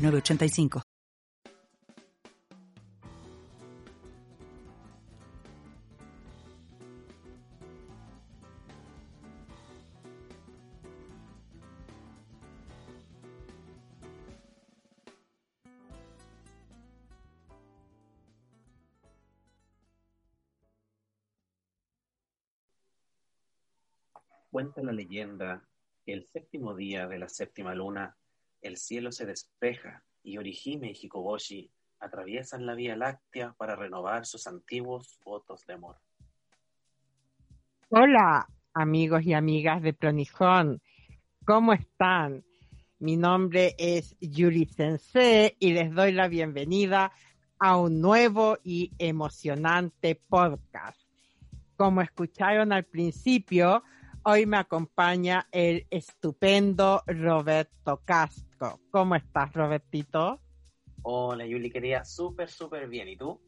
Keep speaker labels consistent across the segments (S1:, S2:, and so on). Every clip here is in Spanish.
S1: 985.
S2: Cuenta la leyenda que el séptimo día de la séptima luna el cielo se despeja y Orihime y Hikoboshi atraviesan la Vía Láctea para renovar sus antiguos votos de amor.
S3: Hola, amigos y amigas de Pronijón. ¿Cómo están? Mi nombre es Yuri Sensei y les doy la bienvenida a un nuevo y emocionante podcast. Como escucharon al principio, hoy me acompaña el estupendo Roberto Castro. ¿Cómo estás, Robertito?
S2: Hola, Yuli, quería súper, súper bien. ¿Y tú?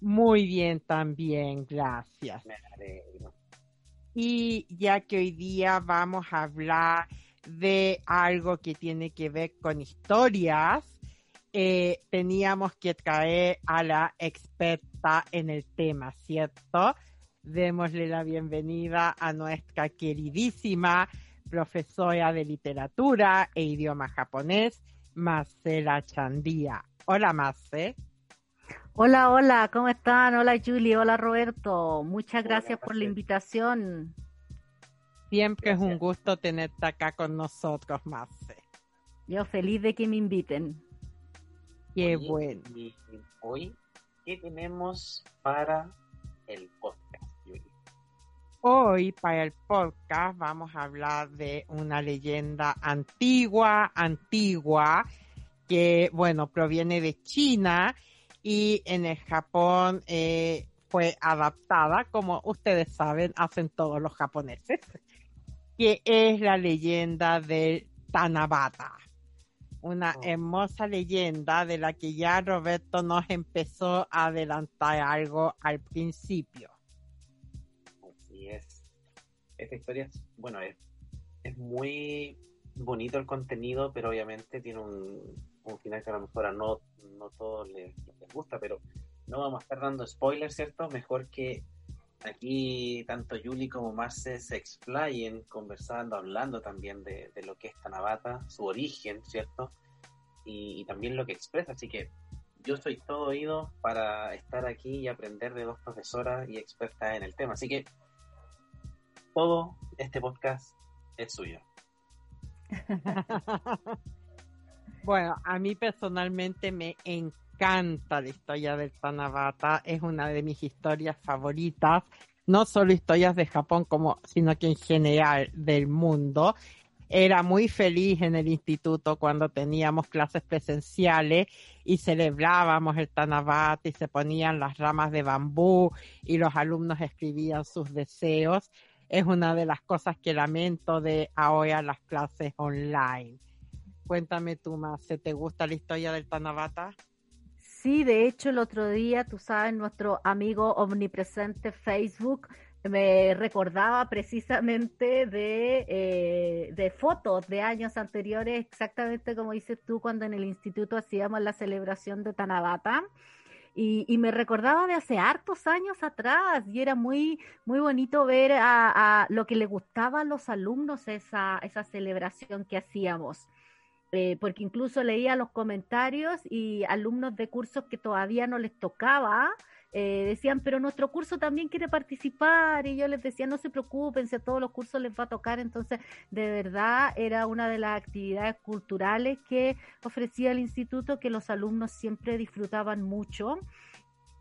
S3: Muy bien también, gracias.
S2: Me alegro.
S3: Y ya que hoy día vamos a hablar de algo que tiene que ver con historias, eh, teníamos que traer a la experta en el tema, ¿cierto? Démosle la bienvenida a nuestra queridísima profesora de literatura e idioma japonés, Marcela Chandía. Hola, Marce.
S4: Hola, hola, ¿cómo están? Hola, Julie. Hola, Roberto. Muchas gracias por la invitación.
S3: Siempre es un gusto tenerte acá con nosotros, Marce.
S4: Yo feliz de que me inviten.
S3: Qué bueno.
S2: hoy, ¿qué tenemos para el podcast?
S3: Hoy para el podcast vamos a hablar de una leyenda antigua, antigua, que bueno, proviene de China y en el Japón eh, fue adaptada, como ustedes saben, hacen todos los japoneses, que es la leyenda del Tanabata. Una oh. hermosa leyenda de la que ya Roberto nos empezó a adelantar algo al principio
S2: esta historia es, bueno, es, muy bonito el contenido, pero obviamente tiene un, final que a lo mejor a no, no todos les, gusta, pero no vamos a estar dando spoilers, ¿cierto? Mejor que aquí tanto Yuli como Marce se explayen conversando, hablando también de, lo que es Tanabata, su origen, ¿cierto? Y, y, también lo que expresa. Así que yo soy todo oído para estar aquí y aprender de dos profesoras y expertas en el tema. Así que todo este podcast es suyo.
S3: bueno, a mí personalmente me encanta la historia del Tanabata, es una de mis historias favoritas, no solo historias de Japón, como, sino que en general del mundo. Era muy feliz en el instituto cuando teníamos clases presenciales y celebrábamos el Tanabata y se ponían las ramas de bambú y los alumnos escribían sus deseos es una de las cosas que lamento de ahora las clases online. Cuéntame tú más, ¿te gusta la historia del Tanabata?
S4: Sí, de hecho el otro día, tú sabes, nuestro amigo omnipresente Facebook me recordaba precisamente de, eh, de fotos de años anteriores, exactamente como dices tú, cuando en el instituto hacíamos la celebración de Tanabata. Y, me recordaba de hace hartos años atrás y era muy, muy bonito ver a, lo que le gustaba a los alumnos esa, esa celebración que hacíamos. Eh, porque incluso leía los comentarios y alumnos de cursos que todavía no les tocaba, eh, decían, pero nuestro curso también quiere participar y yo les decía, no se preocupen, si a todos los cursos les va a tocar, entonces de verdad era una de las actividades culturales que ofrecía el instituto que los alumnos siempre disfrutaban mucho.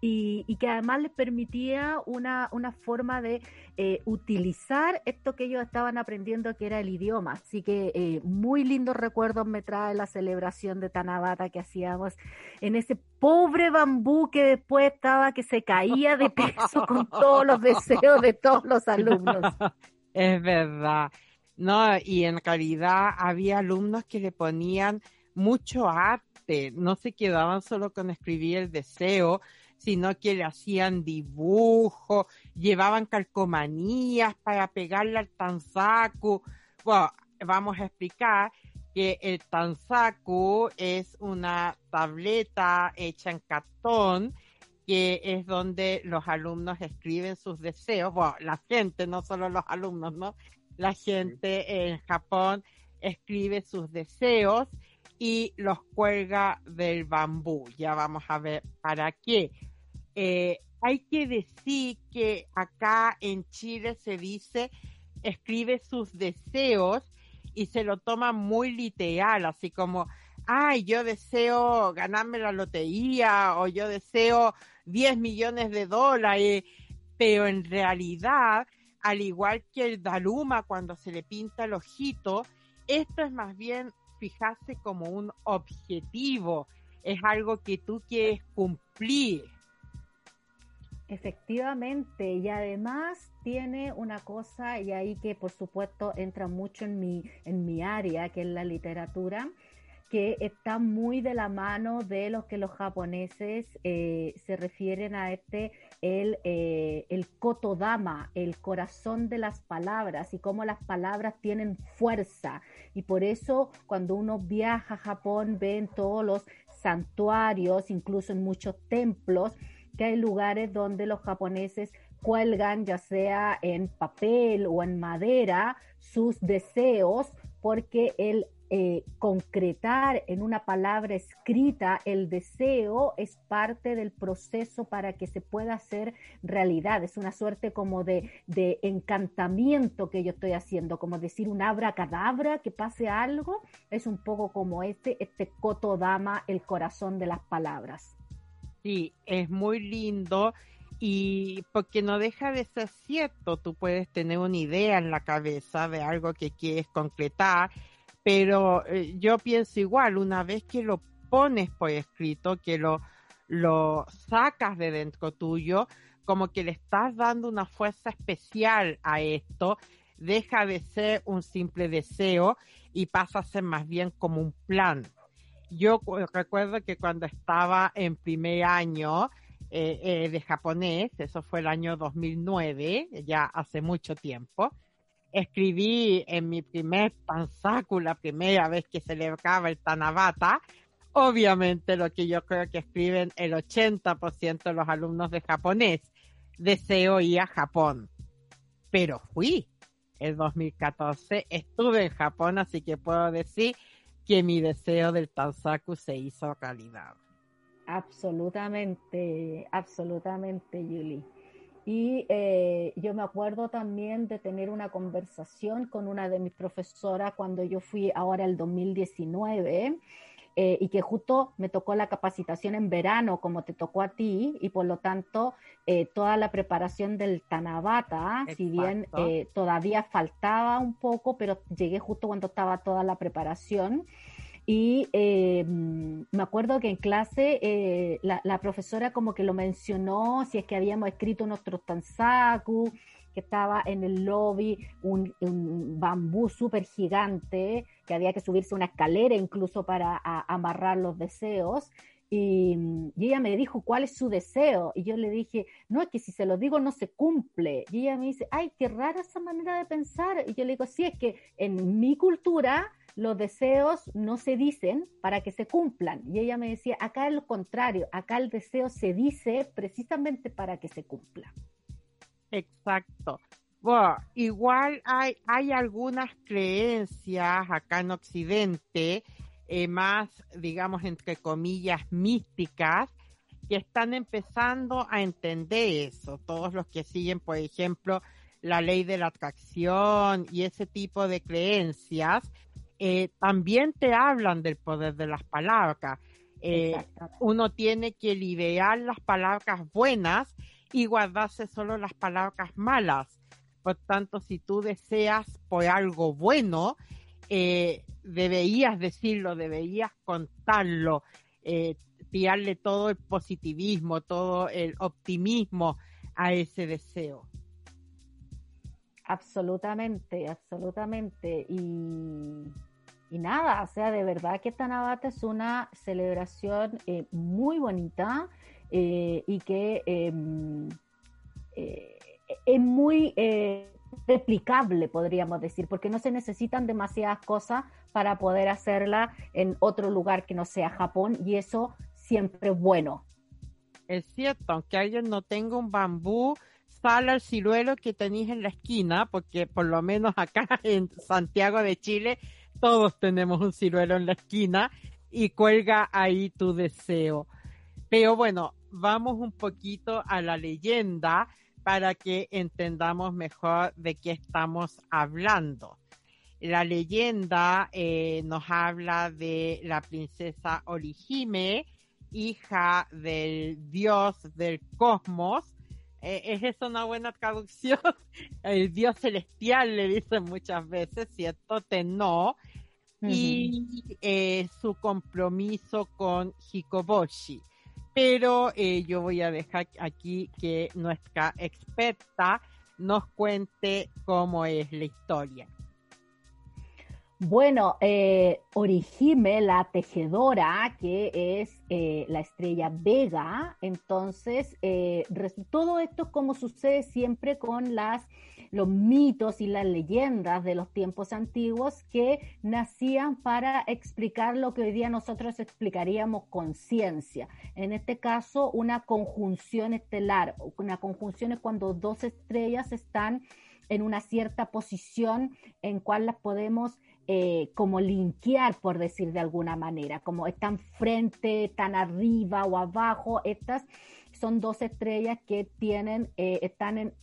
S4: Y, que además les permitía una, una forma de eh, utilizar esto que ellos estaban aprendiendo, que era el idioma. Así que eh, muy lindos recuerdos me trae la celebración de Tanabata que hacíamos en ese pobre bambú que después estaba que se caía de peso con todos los deseos de todos los alumnos.
S3: Es verdad. No, y en realidad había alumnos que le ponían mucho arte, no se quedaban solo con escribir el deseo, sino que le hacían dibujos, llevaban calcomanías para pegarle al tanzaku. Bueno, vamos a explicar que el tanzaku es una tableta hecha en cartón que es donde los alumnos escriben sus deseos. Bueno, la gente, no solo los alumnos, ¿no? La gente en Japón escribe sus deseos y los cuelga del bambú. Ya vamos a ver para qué. Eh, hay que decir que acá en Chile se dice escribe sus deseos y se lo toma muy literal, así como, ay, yo deseo ganarme la lotería o yo deseo 10 millones de dólares, pero en realidad, al igual que el Daruma cuando se le pinta el ojito, esto es más bien fijarse como un objetivo, es algo que tú quieres cumplir.
S4: Efectivamente, y además tiene una cosa, y ahí que por supuesto entra mucho en mi, en mi área, que es la literatura, que está muy de la mano de lo que los japoneses eh, se refieren a este, el, eh, el kotodama, el corazón de las palabras y cómo las palabras tienen fuerza. Y por eso cuando uno viaja a Japón, ven todos los santuarios, incluso en muchos templos, que hay lugares donde los japoneses cuelgan, ya sea en papel o en madera, sus deseos, porque el eh, concretar en una palabra escrita el deseo es parte del proceso para que se pueda hacer realidad. Es una suerte como de, de encantamiento que yo estoy haciendo, como decir un abracadabra, que pase algo. Es un poco como este, este dama, el corazón de las palabras.
S3: Sí, es muy lindo y porque no deja de ser cierto, tú puedes tener una idea en la cabeza de algo que quieres concretar, pero eh, yo pienso igual, una vez que lo pones por escrito, que lo, lo sacas de dentro tuyo, como que le estás dando una fuerza especial a esto, deja de ser un simple deseo y pasa a ser más bien como un plan yo recuerdo que cuando estaba en primer año eh, eh, de japonés, eso fue el año 2009, ya hace mucho tiempo, escribí en mi primer pansaku, la primera vez que celebraba el Tanabata, obviamente lo que yo creo que escriben el 80% de los alumnos de japonés, deseo ir a Japón. Pero fui. El 2014 estuve en Japón, así que puedo decir que mi deseo del Tansaku se hizo realidad.
S4: Absolutamente, absolutamente, Yuli. Y eh, yo me acuerdo también de tener una conversación con una de mis profesoras cuando yo fui ahora el 2019 eh, y que justo me tocó la capacitación en verano como te tocó a ti y por lo tanto eh, toda la preparación del Tanabata, si bien eh, todavía faltaba un poco, pero llegué justo cuando estaba toda la preparación. Y me acuerdo que en clase la, la, profesora como que lo mencionó, si es que habíamos escrito nuestros tansaku, que estaba en el lobby un, bambú súper gigante, que había que subirse una escalera incluso para amarrar los deseos. Y, ella me dijo, ¿cuál es su deseo? Y yo le dije, no, es que si se lo digo no se cumple. Y ella me dice, ay, qué rara esa manera de pensar. Y yo le digo, sí, es que en mi cultura los deseos no se dicen para que se cumplan. Y ella me decía, acá es lo contrario, acá el deseo se dice precisamente para que se cumpla.
S3: Exacto. Bueno, igual hay, hay algunas creencias acá en Occidente, eh, más, digamos, entre comillas, místicas, que están empezando a entender eso. Todos los que siguen, por ejemplo, la ley de la atracción y ese tipo de creencias, eh, también te hablan del poder de las palabras. Eh, uno tiene que liberar las palabras buenas y guardarse solo las palabras malas. Por tanto, si tú deseas por algo bueno, eh, deberías decirlo, deberías contarlo, eh, tirarle todo el positivismo, todo el optimismo a ese deseo.
S4: Absolutamente, absolutamente. Y, nada, o sea, de verdad que Tanabata es una celebración eh, muy bonita eh, y que em, eh, es muy replicable, podríamos decir, porque no se necesitan demasiadas cosas para poder hacerla en otro lugar que no sea Japón y eso siempre es bueno.
S3: Es cierto, aunque alguien no tenga un bambú, sal al ciruelo que tenéis en la esquina, porque por lo menos acá en Santiago de Chile todos tenemos un ciruelo en la esquina y cuelga ahí tu deseo. Pero bueno, vamos un poquito a la leyenda para que entendamos mejor de qué estamos hablando. La leyenda eh, nos habla de la princesa Orihime, hija del dios del cosmos, eh, ¿Es eso una buena traducción? El dios celestial le dicen muchas veces, ¿cierto? no Y eh, su compromiso con Hikoboshi. Pero eh, yo voy a dejar aquí que nuestra experta nos cuente cómo es la historia.
S4: Bueno, eh, la tejedora, que es eh, la estrella Vega, entonces eh, todo esto como sucede siempre con las, los mitos y las leyendas de los tiempos antiguos que nacían para explicar lo que hoy día nosotros explicaríamos con ciencia. En este caso, una conjunción estelar. Una conjunción es cuando dos estrellas están en una cierta posición en cual las podemos eh, como linkear, por decir de alguna manera, como están frente, tan arriba o abajo, estas son dos estrellas que tienen, eh, están en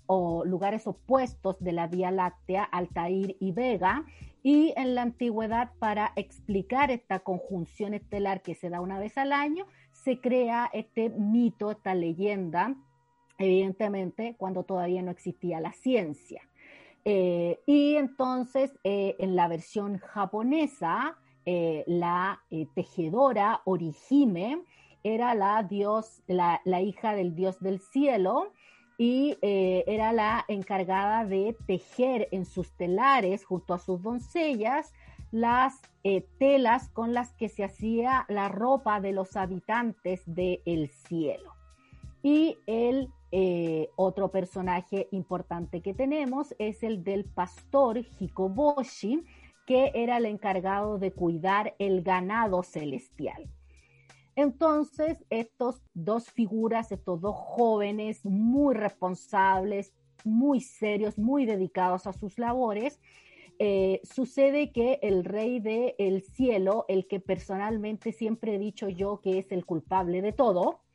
S4: lugares opuestos de la Vía Láctea, Altair y Vega, y en la antigüedad para explicar esta conjunción estelar que se da una vez al año, se crea este mito, esta leyenda, evidentemente cuando todavía no existía la ciencia. Eh, y entonces eh, en la versión japonesa, eh, la tejedora Orihime era la, dios, la, hija del dios del cielo y era la encargada de tejer en sus telares junto a sus doncellas las telas con las que se hacía la ropa de los habitantes del cielo. Y el eh, otro personaje importante que tenemos es el del pastor Hikoboshi, que era el encargado de cuidar el ganado celestial. Entonces, estos dos figuras, estos dos jóvenes muy responsables, muy serios, muy dedicados a sus labores, eh, sucede que el rey del cielo, el que personalmente siempre he dicho yo que es el culpable de todo,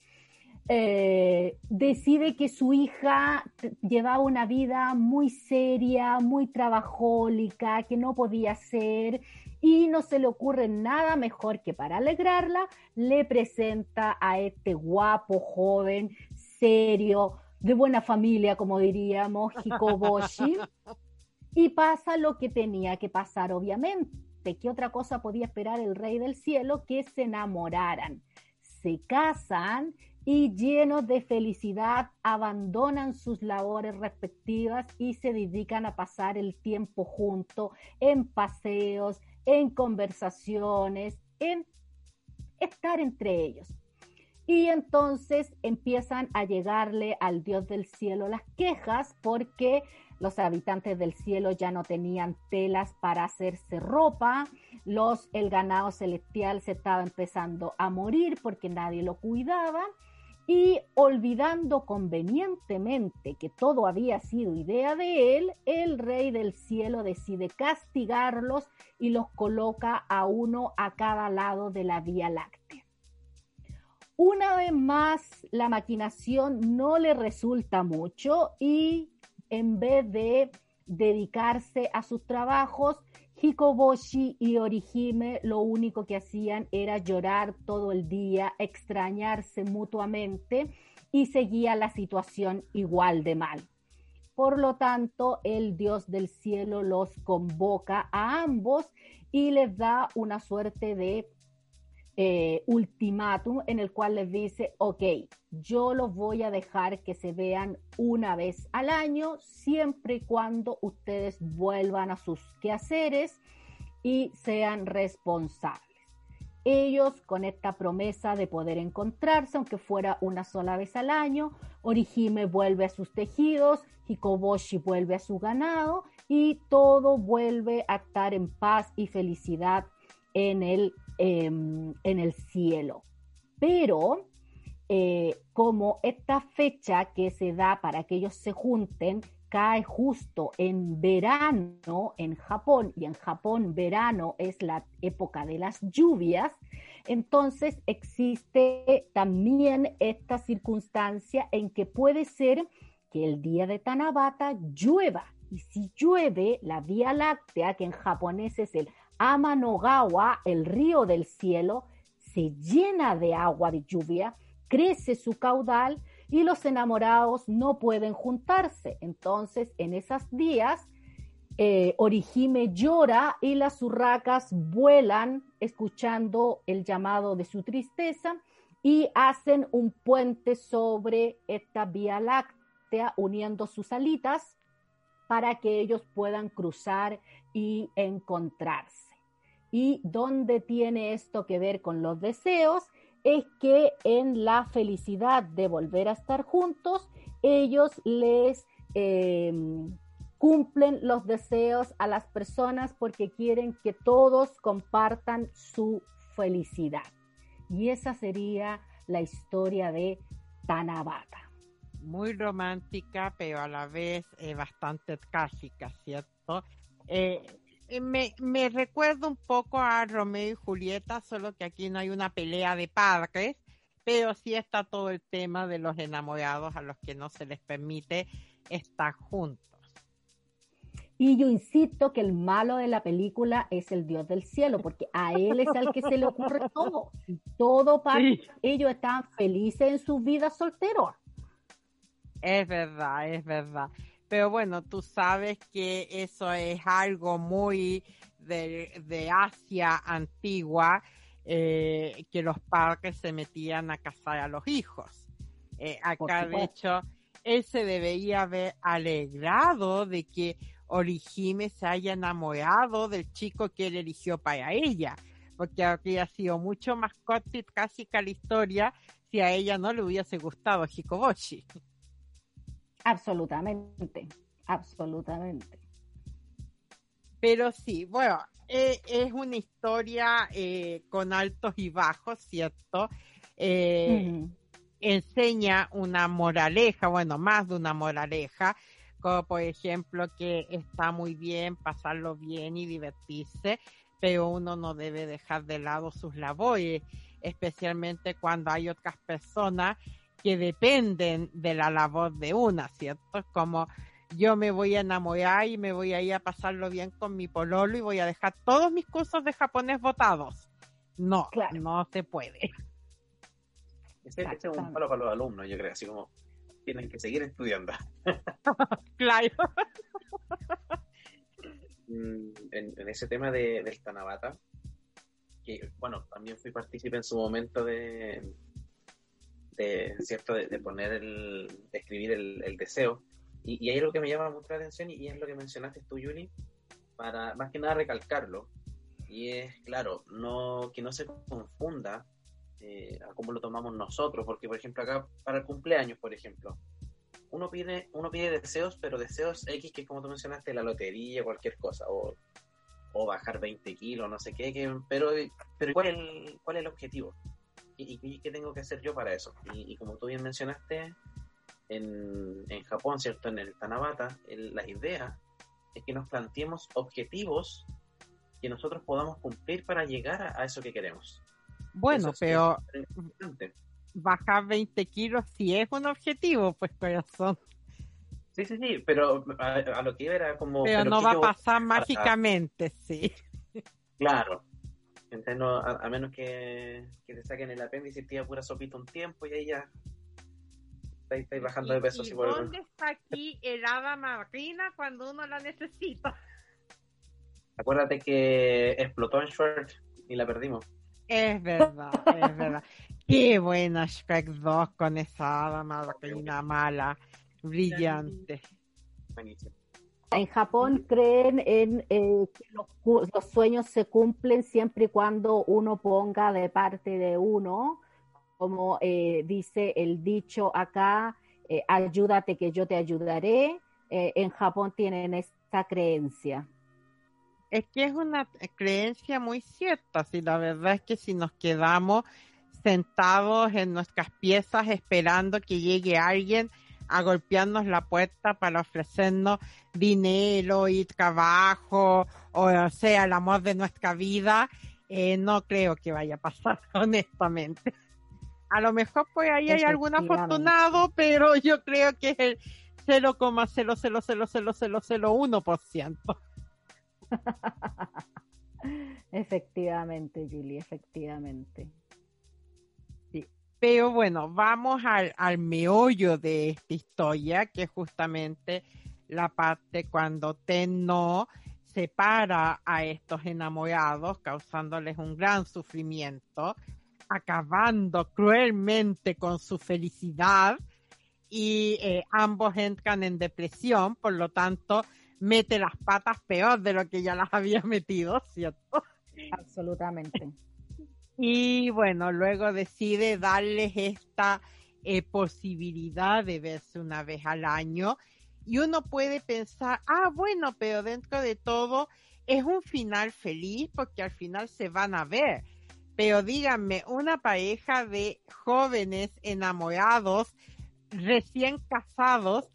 S4: eh, decide que su hija llevaba una vida muy seria, muy trabajólica, que no podía ser, y no se le ocurre nada mejor que para alegrarla, le presenta a este guapo, joven, serio, de buena familia, como diríamos, Hikoboshi, y pasa lo que tenía que pasar, obviamente. ¿Qué otra cosa podía esperar el rey del cielo? Que se enamoraran. Se casan y llenos de felicidad abandonan sus labores respectivas y se dedican a pasar el tiempo juntos en paseos, en conversaciones, en estar entre ellos. Y entonces empiezan a llegarle al Dios del cielo las quejas porque los habitantes del cielo ya no tenían telas para hacerse ropa, los, el ganado celestial se estaba empezando a morir porque nadie lo cuidaba y olvidando convenientemente que todo había sido idea de él, el rey del cielo decide castigarlos y los coloca a uno a cada lado de la Vía Láctea. Una vez más, la maquinación no le resulta mucho y en vez de dedicarse a sus trabajos, Hikoboshi y Orihime lo único que hacían era llorar todo el día, extrañarse mutuamente y seguía la situación igual de mal. Por lo tanto, el Dios del cielo los convoca a ambos y les da una suerte de eh, ultimátum en el cual les dice, ok, yo los voy a dejar que se vean una vez al año, siempre y cuando ustedes vuelvan a sus quehaceres y sean responsables. Ellos con esta promesa de poder encontrarse, aunque fuera una sola vez al año, Orihime vuelve a sus tejidos, Hikoboshi vuelve a su ganado y todo vuelve a estar en paz y felicidad en el, em, en el cielo. Pero eh, como esta fecha que se da para que ellos se junten cae justo en verano en Japón y en Japón verano es la época de las lluvias, entonces existe también esta circunstancia en que puede ser que el día de Tanabata llueva y si llueve la Vía Láctea, que en japonés es el Amanogawa, el río del cielo, se llena de agua de lluvia, crece su caudal y los enamorados no pueden juntarse. Entonces, en esos días, eh, Orihime llora y las urracas vuelan escuchando el llamado de su tristeza y hacen un puente sobre esta vía láctea uniendo sus alitas para que ellos puedan cruzar y encontrarse. ¿Y dónde tiene esto que ver con los deseos? es que en la felicidad de volver a estar juntos, ellos les em, cumplen los deseos a las personas porque quieren que todos compartan su felicidad. Y esa sería la historia de Tanabata.
S3: Muy romántica, pero a la vez eh, bastante trágica, ¿cierto? Eh, me, me recuerda un poco a Romeo y Julieta, solo que aquí no hay una pelea de padres, pero sí está todo el tema de los enamorados a los que no se les permite estar juntos.
S4: Y yo insisto que el malo de la película es el Dios del cielo, porque a él es al que se le ocurre todo. Todo para ellos están felices en su vida solteros.
S3: Es verdad, es verdad. Pero bueno, tú sabes que eso es algo muy de, Asia antigua, eh, que los padres se metían a casar a los hijos. Eh, acá, de hecho, él se debería haber alegrado de que Orihime se haya enamorado del chico que él eligió para ella, porque habría sido mucho más corta y clásica la historia si a ella no le hubiese gustado Hikoboshi.
S4: Absolutamente, absolutamente.
S3: Pero sí, bueno, eh, es una historia eh, con altos y bajos, ¿cierto? Eh, enseña una moraleja, bueno, más de una moraleja, como por ejemplo que está muy bien pasarlo bien y divertirse, pero uno no debe dejar de lado sus labores, especialmente cuando hay otras personas que dependen de la labor de una, ¿cierto? Es como yo me voy a enamorar y me voy a ir a pasarlo bien con mi pololo y voy a dejar todos mis cursos de japonés votados. No, no se puede.
S2: Ese, es un palo para los alumnos, yo creo, así como tienen que seguir estudiando.
S3: claro.
S2: Mm, en, ese tema de, del Tanabata, que bueno, también fui partícipe en su momento de, de, ¿cierto? De, poner el, de escribir el, deseo. Y, y, ahí es lo que me llama mucho la atención y, es lo que mencionaste tú, Yuri, para más que nada recalcarlo. Y es, claro, no que no se confunda eh, a cómo lo tomamos nosotros, porque por ejemplo acá para el cumpleaños, por ejemplo, uno pide, uno pide deseos, pero deseos X que como tú mencionaste, la lotería, cualquier cosa, o, o bajar 20 kilos, no sé qué, que, pero, pero ¿cuál, es el, ¿cuál es el objetivo? Y, qué tengo que hacer yo para eso. Y, como tú bien mencionaste, en, en, Japón, ¿cierto? En el Tanabata, la idea es que nos planteemos objetivos que nosotros podamos cumplir para llegar a, eso que queremos.
S3: Bueno, pero bajar 20 kilos si es un objetivo, pues corazón.
S2: Sí, sí, sí, pero a, lo que iba era como...
S3: Pero, no va a pasar mágicamente, sí.
S2: Claro. Entonces, a, menos que, que te saquen el apéndice y te pura sopita un tiempo y ahí ya estáis, bajando de peso.
S3: ¿Y dónde está aquí el hada marina cuando uno la necesita?
S2: Acuérdate que explotó en Shrek y la perdimos.
S3: Es verdad, es verdad. Qué buena Shrek 2 con esa hada marina mala, brillante.
S4: En Japón creen en eh, que los, los, sueños se cumplen siempre y cuando uno ponga de parte de uno como eh, dice el dicho acá, eh, ayúdate que yo te ayudaré. En Japón tienen esta creencia.
S3: Es que es una creencia muy cierta, si la verdad es que si nos quedamos sentados en nuestras piezas esperando que llegue alguien a golpearnos la puerta para ofrecernos dinero y trabajo, o sea, el amor de nuestra vida, no creo que vaya a pasar, honestamente. A lo mejor pues ahí hay algún afortunado, pero yo creo que es el 0,0000001%.
S4: efectivamente, Julie, efectivamente.
S3: Pero bueno, vamos al, al meollo de esta historia, que es justamente la parte cuando Tenno separa a estos enamorados, causándoles un gran sufrimiento acabando cruelmente con su felicidad y eh, ambos entran en depresión, por lo tanto mete las patas peor de lo que ya las había metido, ¿cierto?
S4: Absolutamente.
S3: Y bueno, luego decide darles esta eh, posibilidad de verse una vez al año y uno puede pensar, ah, bueno, pero dentro de todo es un final feliz porque al final se van a ver pero díganme, una pareja de jóvenes enamorados, recién casados,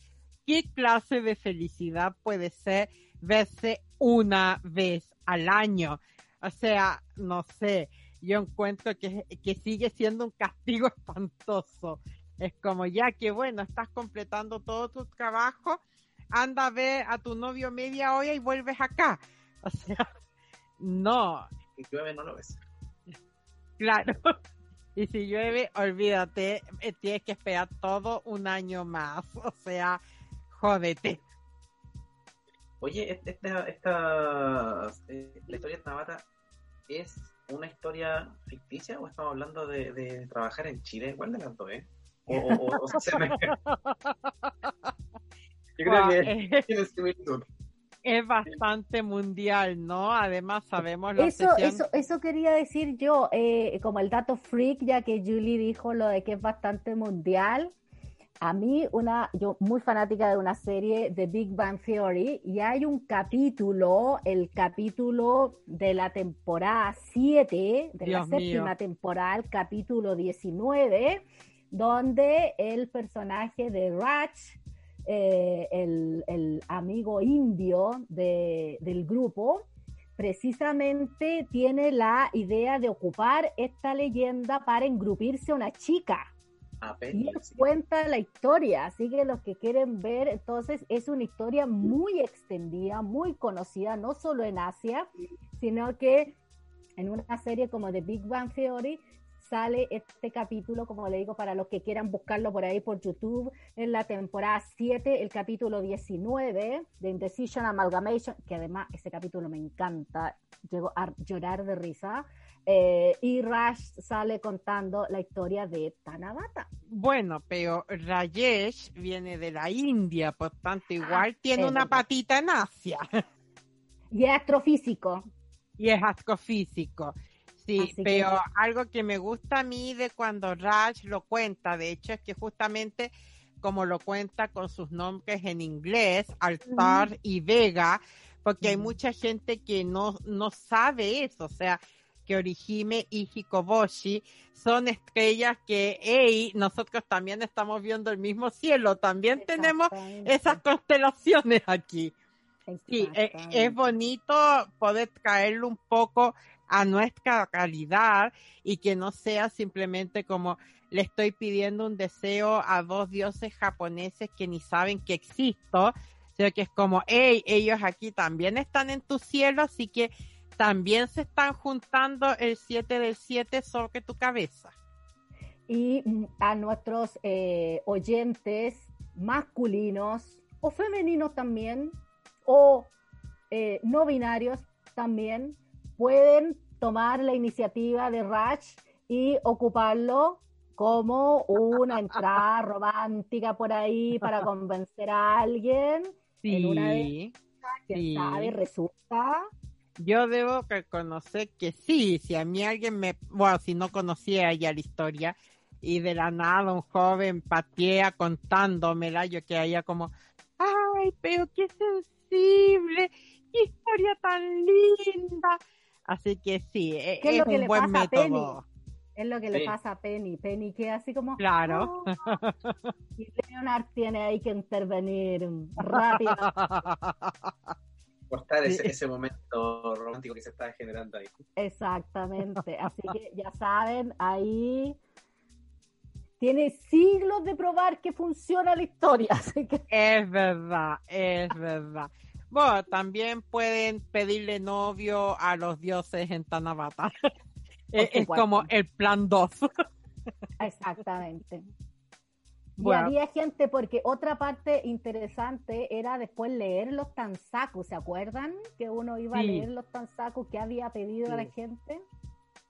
S3: ¿qué clase de felicidad puede ser verse una vez al año? O sea, no sé, yo encuentro que, que sigue siendo un castigo espantoso. Es como ya que bueno, estás completando todo tu trabajo, anda a ver a tu novio media hora y vuelves acá. O sea, no.
S2: Y llueve no lo ves.
S3: Claro. Y si llueve, olvídate, eh, tienes que esperar todo un año más. O sea, jódete.
S2: Oye, esta, esta, eh, la historia de Tabata es una historia ficticia o estamos hablando de, trabajar en Chile? ¿Cuál de las dos, eh? O, o, o, se me... Yo creo que
S3: eh. tiene similitud es bastante mundial, ¿no? Además sabemos la
S4: eso, eso, eso quería decir yo, eh, como el dato freak, ya que Julie dijo lo de que es bastante mundial. A mí, una, yo muy fanática de una serie de Big Bang Theory, y hay un capítulo, el capítulo de la temporada 7, de la séptima temporada, el capítulo 19, donde el personaje de Raj eh, el, amigo indio del grupo, precisamente tiene la idea de ocupar esta leyenda para engrupirse a una chica. Ah, y él cuenta la historia, así que los que quieren ver, entonces es una historia muy extendida, muy conocida, no solo en Asia, sino que en una serie como The Big Bang Theory sale este capítulo, como le digo, para los que quieran buscarlo por ahí por YouTube, en la temporada 7, el capítulo 19 de Indecision Amalgamation, que además ese capítulo me encanta, llego a llorar de risa. Eh, y Rash sale contando la historia de Tanabata.
S3: Bueno, pero Rajesh viene de la India, por tanto, igual ah, tiene una patita en Asia.
S4: Y es astrofísico.
S3: Y es astrofísico. Sí, pero algo que me gusta a mí de cuando Raj lo cuenta, de hecho, es que justamente como lo cuenta con sus nombres en inglés, Altar y Vega, porque hay mucha gente que no, no sabe eso, o sea, que Orihime y Hikoboshi son estrellas que, hey, nosotros también estamos viendo el mismo cielo, también tenemos esas constelaciones aquí. Sí, es, es bonito poder traerlo un poco a nuestra calidad y que no sea simplemente como le estoy pidiendo un deseo a dos dioses japoneses que ni saben que existo, sino que es como, hey, ellos aquí también están en tu cielo, así que también se están juntando el 7 del 7 sobre tu cabeza.
S4: Y mm, a nuestros eh, oyentes masculinos o femeninos también, o eh, no binarios también, pueden tomar la iniciativa de Raj y ocuparlo como una entrada romántica por ahí para convencer a alguien
S3: Sí,
S4: en una de que sabe, resulta.
S3: Yo debo reconocer que sí, si a mí alguien me, bueno, si no conocía ya la historia y de la nada un joven patea contándomela, yo quedaría como, ay, pero qué sensible, qué historia tan linda. Así que sí, e-
S4: ¿Qué es
S3: es,
S4: lo que
S3: un
S4: le
S3: buen
S4: pasa a Penny?
S3: método.
S4: Es lo que le pasa a Penny. Penny que así como...
S3: Claro.
S4: "Oh". Y Leonard tiene ahí que intervenir rápido.
S2: Cortar ese,
S3: Sí.
S2: ese momento romántico que se está generando ahí.
S4: Exactamente. Así que ya saben, ahí tiene siglos de probar que funciona la historia. Así que
S3: Es verdad, es verdad. Bueno, también pueden pedirle novio a los dioses en Tanabata. es, es como el plan 2.
S4: Exactamente. Y había gente, porque otra parte interesante era después leer los tansaku, ¿se acuerdan? Que uno iba a leer los tansaku que había pedido a la gente.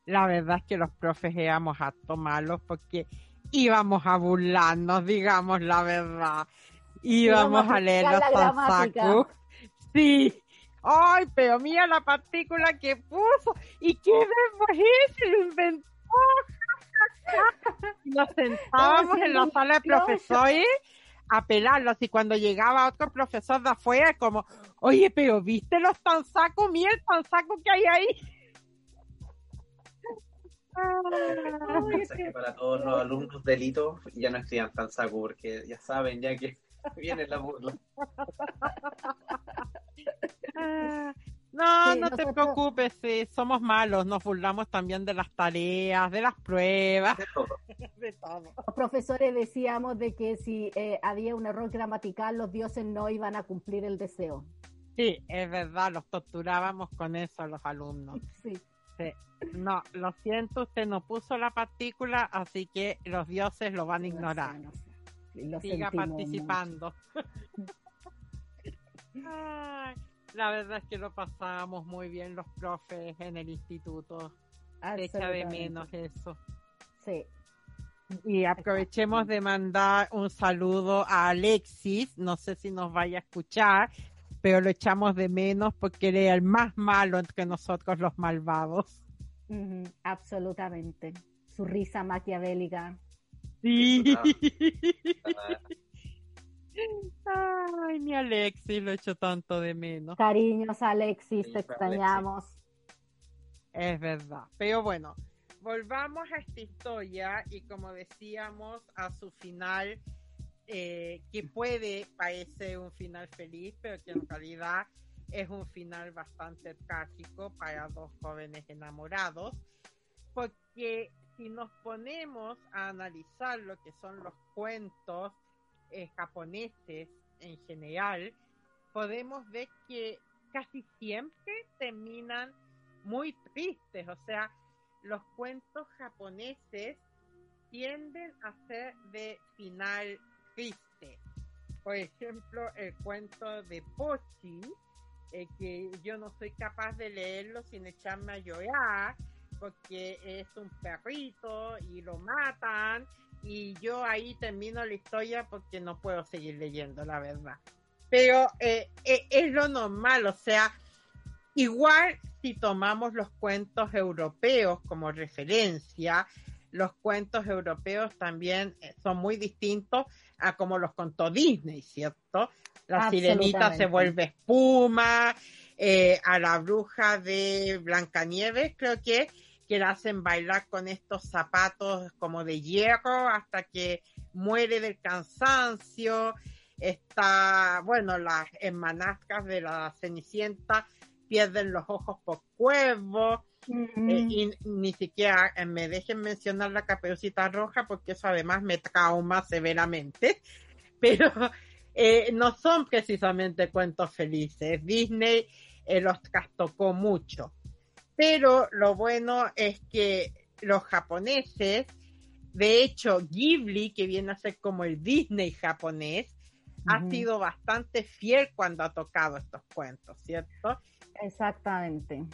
S3: La verdad es que los profes íbamos a tomarlos porque íbamos a burlarnos, digamos la verdad. Íbamos,
S4: Íbamos a
S3: leer los. Tansaku. Sí. Ay, pero mira la partícula que puso. ¿Y qué es ese? Lo inventó. Nos sentábamos en la sala de profesores a pelarlos y cuando llegaba otro profesor de afuera como, oye, pero ¿viste los tansaku? Mira el tansaku que hay ahí. Ah.
S4: Ay,
S2: que para todos los alumnos delitos ya no estudian tan saco porque ya saben ya que viene la burla.
S3: No,
S4: Sí,
S3: no te preocupes, sí, somos malos, nos burlamos también de las tareas, de las pruebas,
S2: De todo.
S3: de todo.
S4: Los profesores decíamos de que si eh, había un error gramatical, los dioses no iban a cumplir el deseo.
S3: Sí, es verdad, los torturábamos con eso a los alumnos.
S4: Sí.
S3: Sí. No, lo siento, usted no puso la partícula, así que los dioses lo van a ignorar.
S4: No sé,
S3: Siga participando. Ay, la verdad es que lo pasábamos muy bien los profes en el instituto. echa de menos eso.
S4: Sí.
S3: Y aprovechemos de mandar un saludo a Alexis, no sé si nos vaya a escuchar, pero lo echamos de menos porque era el más malo entre nosotros los malvados.
S4: Absolutamente. Su risa maquiavélica.
S3: Sí. Ay, mi Alexis, lo echo tanto de menos.
S4: Cariños, Alexis, te extrañamos.
S3: Es verdad. Pero bueno, volvamos a esta historia y como decíamos, a su final, eh, que puede parecer un final feliz, pero que en realidad es un final bastante trágico para dos jóvenes enamorados, porque si nos ponemos a analizar lo que son los cuentos eh, japoneses en general, podemos ver que casi siempre terminan muy tristes, o sea, los cuentos japoneses tienden a ser de final triste. Por ejemplo, el cuento de Pochi, eh, que yo no soy capaz de leerlo sin echarme a llorar, porque es un perrito y lo matan, y yo ahí termino la historia porque no puedo seguir leyendo, la verdad. Pero eh, eh, es lo normal, o sea, igual si tomamos los cuentos europeos como referencia, los cuentos europeos también eh, son muy distintos a como los contó Disney, ¿cierto? La sirenita se vuelve espuma, eh, a la bruja de Blancanieves, creo que, que la hacen bailar con estos zapatos como de hierro hasta que muere del cansancio. Está, bueno, las hermanastras de la Cenicienta pierden los ojos por cuervo. Eh, y ni siquiera eh, me dejen mencionar la caperucita roja porque eso además me trauma severamente. Pero eh, no son precisamente cuentos felices. Disney los trastocó mucho. Pero lo bueno es que los japoneses, de hecho, Ghibli, que viene a ser como el Disney japonés, ha sido bastante fiel cuando ha tocado estos cuentos, ¿cierto?
S4: Exactamente.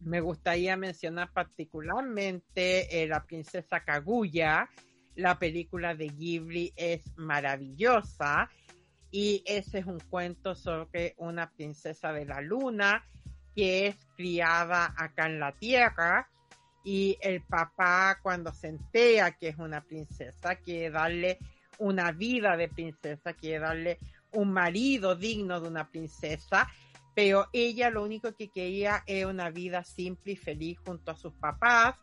S3: Me gustaría mencionar particularmente eh, La princesa Kaguya. La película de Ghibli es maravillosa y ese es un cuento sobre una princesa de la luna que es criada acá en la tierra y el papá cuando se entera que es una princesa quiere darle una vida de princesa, quiere darle un marido digno de una princesa, pero ella lo único que quería era una vida simple y feliz junto a sus papás.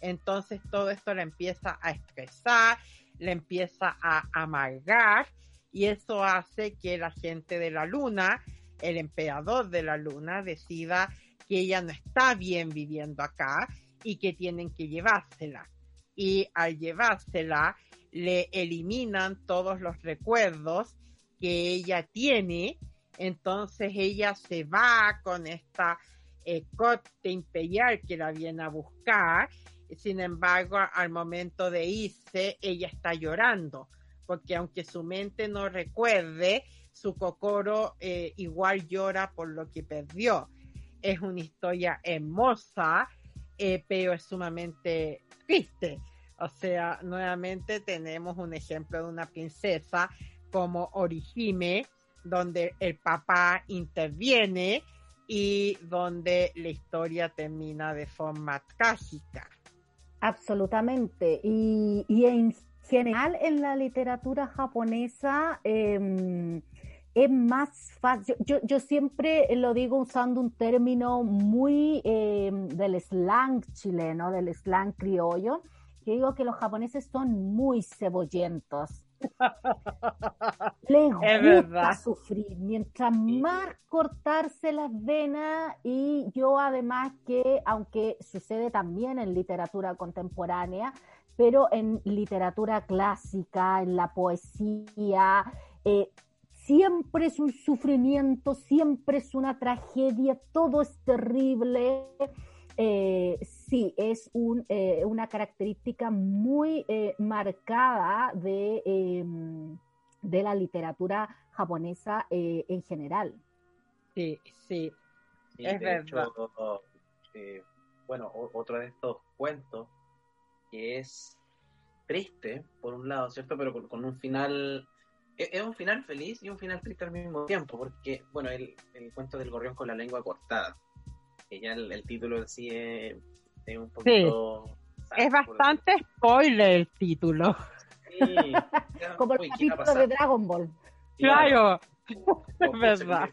S3: Entonces todo esto le empieza a estresar, le empieza a amargar y eso hace que la gente de la luna, el emperador de la luna, decida que ella no está bien viviendo acá y que tienen que llevársela. Y al llevársela, le eliminan todos los recuerdos que ella tiene, entonces ella se va con esta eh, corte imperial que la viene a buscar, sin embargo, al momento de irse, ella está llorando, porque aunque su mente no recuerde, su cocoro eh, igual llora por lo que perdió. Es una historia hermosa, eh, pero es sumamente triste. O sea, nuevamente tenemos un ejemplo de una princesa como Orihime, donde el papá interviene y donde la historia termina de forma trágica.
S4: Absolutamente. Y, en general en la literatura japonesa em, es más fácil. Yo, siempre lo digo usando un término muy em, del slang chileno, del slang criollo que digo que los japoneses son muy cebollentos. Les gusta sufrir, mientras más cortarse las venas y yo además que, aunque sucede también en literatura contemporánea, pero en literatura clásica, en la poesía, eh, siempre es un sufrimiento, siempre es una tragedia, todo es terrible. Eh, sí, es eh, una característica muy eh, marcada de, em, de, la literatura japonesa en general.
S3: Sí, sí, es verdad.
S2: bueno, otro de estos cuentos que es triste, por un lado, ¿cierto? Pero con, un final es un final feliz y un final triste al mismo tiempo, porque, bueno, el, el cuento del gorrión con la lengua cortada que ya el, título en sí es, un poquito...
S3: Es bastante spoiler el título.
S4: Sí, Como el título de Dragon Ball.
S3: Claro, es verdad.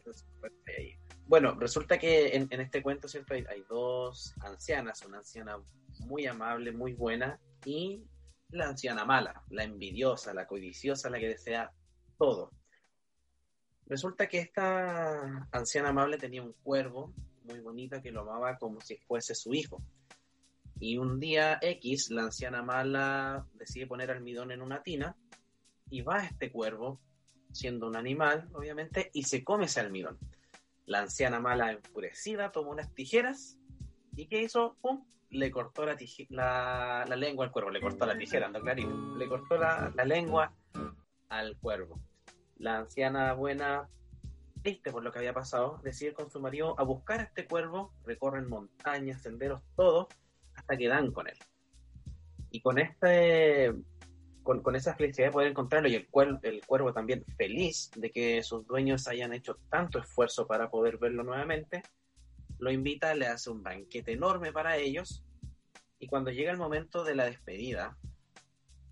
S2: Bueno, resulta que en, este cuento siempre hay, dos ancianas, una anciana muy amable, muy buena, y la anciana mala, la envidiosa, la codiciosa, la que desea todo. Resulta que esta anciana amable tenía un cuervo muy bonita que lo amaba como si fuese su hijo. Y un día X, la anciana mala decide poner almidón en una tina y va este cuervo, siendo un animal, obviamente, y se come ese almidón. La anciana mala, enfurecida, tomó unas tijeras y ¿qué hizo? ¡Pum! Le cortó la, la, lengua al cuervo, le cortó la tijera, ando clarito, le cortó la, la lengua al cuervo. La anciana buena triste por lo que había pasado, decide con su marido a buscar a este cuervo, recorren montañas, senderos, todo, hasta que dan con él. Y con este con, con, esa felicidad de poder encontrarlo y el, cuervo, el cuervo también feliz de que sus dueños hayan hecho tanto esfuerzo para poder verlo nuevamente, lo invita, le hace un banquete enorme para ellos y cuando llega el momento de la despedida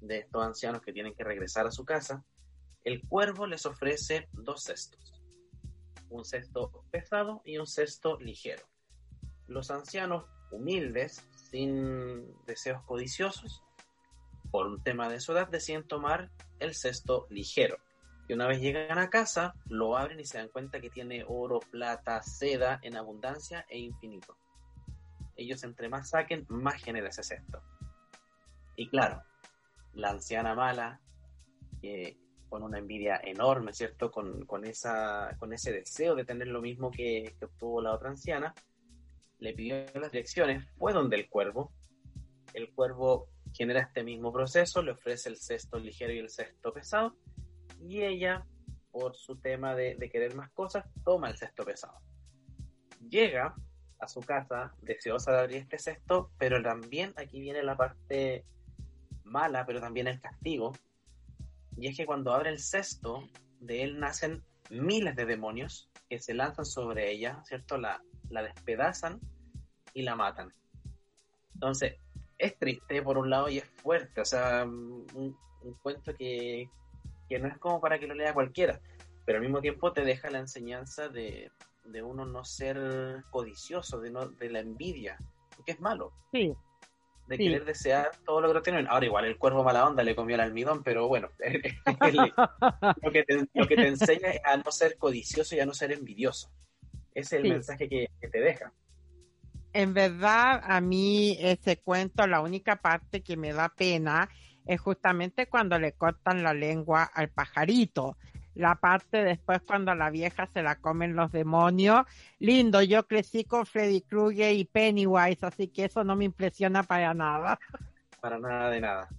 S2: de estos ancianos que tienen que regresar a su casa, el cuervo les ofrece dos cestos un cesto pesado y un cesto ligero. Los ancianos humildes, sin deseos codiciosos, por un tema de su edad, deciden tomar el cesto ligero. Y una vez llegan a casa, lo abren y se dan cuenta que tiene oro, plata, seda en abundancia e infinito. ellos entre más saquen, más genera ese cesto. Y claro, la anciana mala, con una envidia enorme, ¿cierto? Con, esa, con ese deseo de tener lo mismo que, que obtuvo la otra anciana, le pidió las direcciones, fue donde el cuervo. El cuervo genera este mismo proceso, le ofrece el cesto ligero y el cesto pesado, y ella, por su tema de, querer más cosas, toma el cesto pesado. Llega a su casa deseosa de abrir este cesto, pero también aquí viene la parte mala, pero también el castigo, y es que cuando abre el cesto, de él nacen miles de demonios que se lanzan sobre ella, ¿cierto? La, la despedazan y la matan. Entonces, es triste por un lado y es fuerte, o sea, un, cuento que, no es como para que lo lea cualquiera, pero al mismo tiempo te deja la enseñanza de, uno no ser codicioso, de, no, de la envidia, porque es malo.
S3: Sí.
S2: De querer desear todo lo que tienen. Ahora, igual el cuervo mala onda le comió el almidón, pero bueno, lo, que te, enseña es a no ser codicioso y a no ser envidioso. Ese es el mensaje que te deja
S3: en verdad a mí ese cuento, la única parte que me da pena es justamente cuando le cortan la lengua al pajarito. La parte después cuando a la vieja se la comen los demonios. Lindo, yo crecí con Freddy Krueger y Pennywise, así que eso no me impresiona para nada.
S2: Para nada de nada.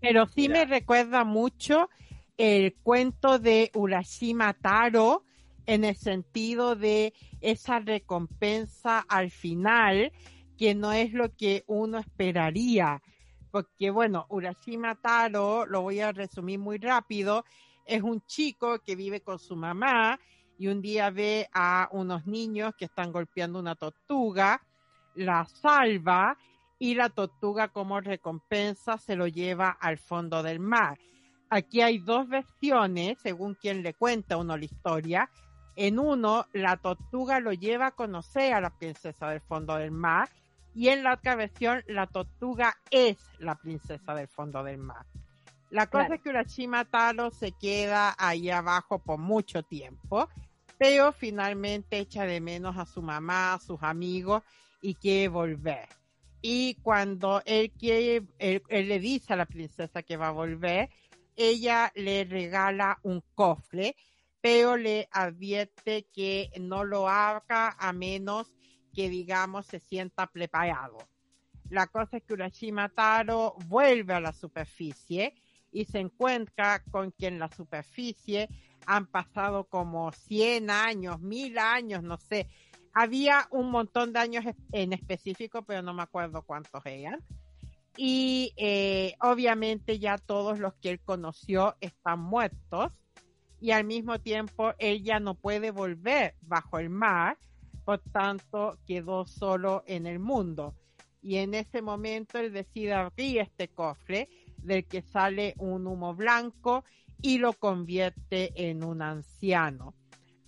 S3: Pero sí me recuerda mucho el cuento de Urashima Taro, en el sentido de esa recompensa al final, que no es lo que uno esperaría. Porque bueno, Urashima Taro, lo voy a resumir muy rápido, es un chico que vive con su mamá y un día ve a unos niños que están golpeando una tortuga, la salva y la tortuga como recompensa se lo lleva al fondo del mar. Aquí hay dos versiones, según quien le cuenta uno la historia. En uno, la tortuga lo lleva a conocer a la princesa del fondo del mar y en la otra versión, la tortuga es la princesa del fondo del mar. La cosa es que Urashima Taro se queda ahí abajo por mucho tiempo, pero finalmente echa de menos a su mamá, a sus amigos y quiere volver. Y cuando él quiere, él le dice a la princesa que va a volver, ella le regala un cofre pero le advierte que no lo haga a menos que, digamos, se sienta preparado. La cosa es que Urashima Taro vuelve a la superficie y se encuentra con que en la superficie han pasado como 100 años, 1000 años, no sé. Había un montón de años en específico, pero no me acuerdo cuántos eran. Y eh, obviamente ya todos los que él conoció están muertos y al mismo tiempo ella no puede volver bajo el mar, por tanto quedó solo en el mundo. Y en ese momento él decide abrir este cofre del que sale un humo blanco y lo convierte en un anciano.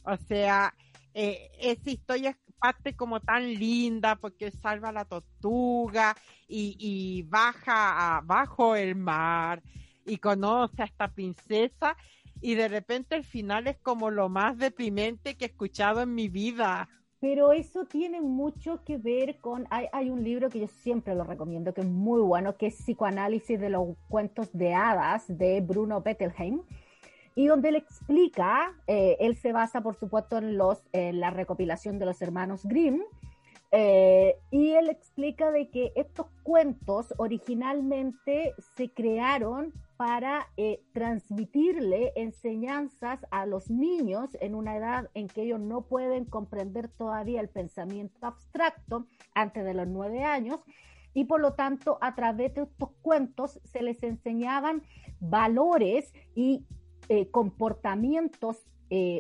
S3: O sea, eh, esa historia es parte como tan linda porque salva a la tortuga y, baja bajo el mar y conoce a esta princesa y de repente el final es como lo más deprimente que he escuchado en mi vida.
S4: Pero eso tiene mucho que ver con, hay, hay, un libro que yo siempre lo recomiendo, que es muy bueno, que es Psicoanálisis de los cuentos de hadas de Bruno Bettelheim, y donde él explica, eh, él se basa por supuesto en, los, en la recopilación de los hermanos Grimm, eh, y él explica de que estos cuentos originalmente se crearon para eh, transmitirle enseñanzas a los niños en una edad en que ellos no pueden comprender todavía el pensamiento abstracto antes de los nueve años. Y por lo tanto a través de estos cuentos se les enseñaban valores y eh, comportamientos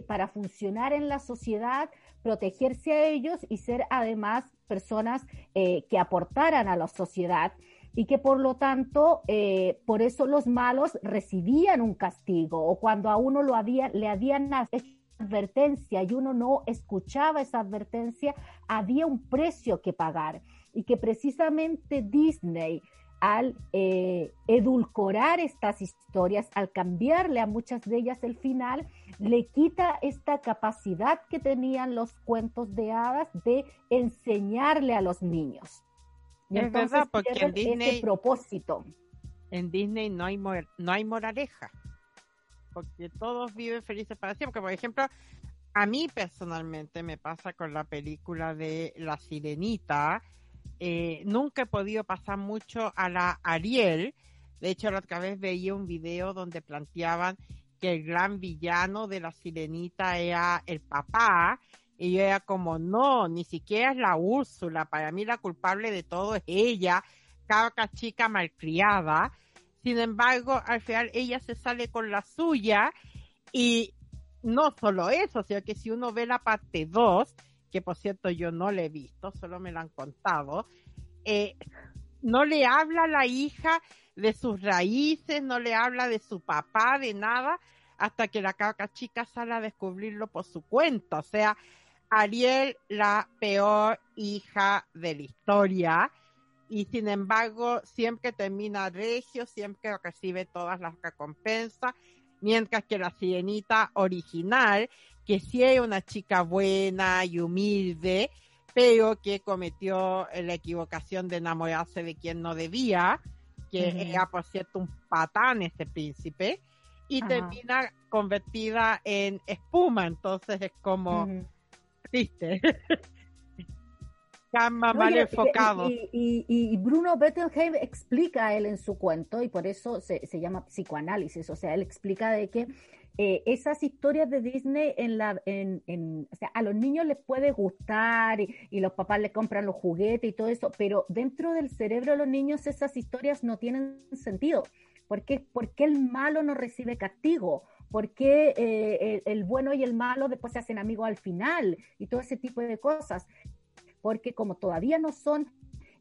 S4: para funcionar en la sociedad protegerse a ellos y ser además personas eh, que aportaran a la sociedad y que por lo tanto, eh, por eso los malos recibían un castigo o cuando a uno lo había, le habían hecho advertencia y uno no escuchaba esa advertencia, había un precio que pagar y que precisamente Disney al eh, edulcorar estas historias, al cambiarle a muchas de ellas el final, le quita esta capacidad que tenían los cuentos de hadas de enseñarle a los niños.
S3: Y es verdad, porque en
S4: Disney, ese propósito.
S3: En Disney no hay, no hay moraleja, porque todos viven felices para siempre. Por ejemplo, a mí personalmente me pasa con la película de La Sirenita, eh, nunca he podido pasar mucho a la Ariel. De hecho, la otra vez veía un video donde planteaban que el gran villano de la sirenita era el papá. Y yo era como, no, ni siquiera es la Úrsula. Para mí la culpable de todo es ella, cada chica malcriada. Sin embargo, al final ella se sale con la suya y no solo eso, sino que si uno ve la parte 2, que por cierto yo no le he visto, solo me lo han contado, eh, no le habla a la hija de sus raíces, no le habla de su papá, de nada, hasta que la caca chica sale a descubrirlo por su cuenta. O sea, Ariel, la peor hija de la historia, y sin embargo, siempre termina regio, siempre recibe todas las recompensas, mientras que la sirenita original que sí es una chica buena y humilde, pero que cometió la equivocación de enamorarse de quien no debía, que era por cierto un patán este príncipe, y termina convertida en espuma, entonces es como triste. mal enfocado.
S4: Y, Bruno Bettelheim explica a él en su cuento, y por eso se, se llama psicoanálisis, o sea, él explica de que eh, esas historias de Disney en la, en, en, o sea, a los niños les puede gustar y, los papás les compran los juguetes y todo eso, pero dentro del cerebro de los niños esas historias no tienen sentido. ¿Por qué, el malo no recibe castigo? ¿Por qué eh, el, bueno y el malo después se hacen amigos al final? Y todo ese tipo de cosas. Porque como todavía no son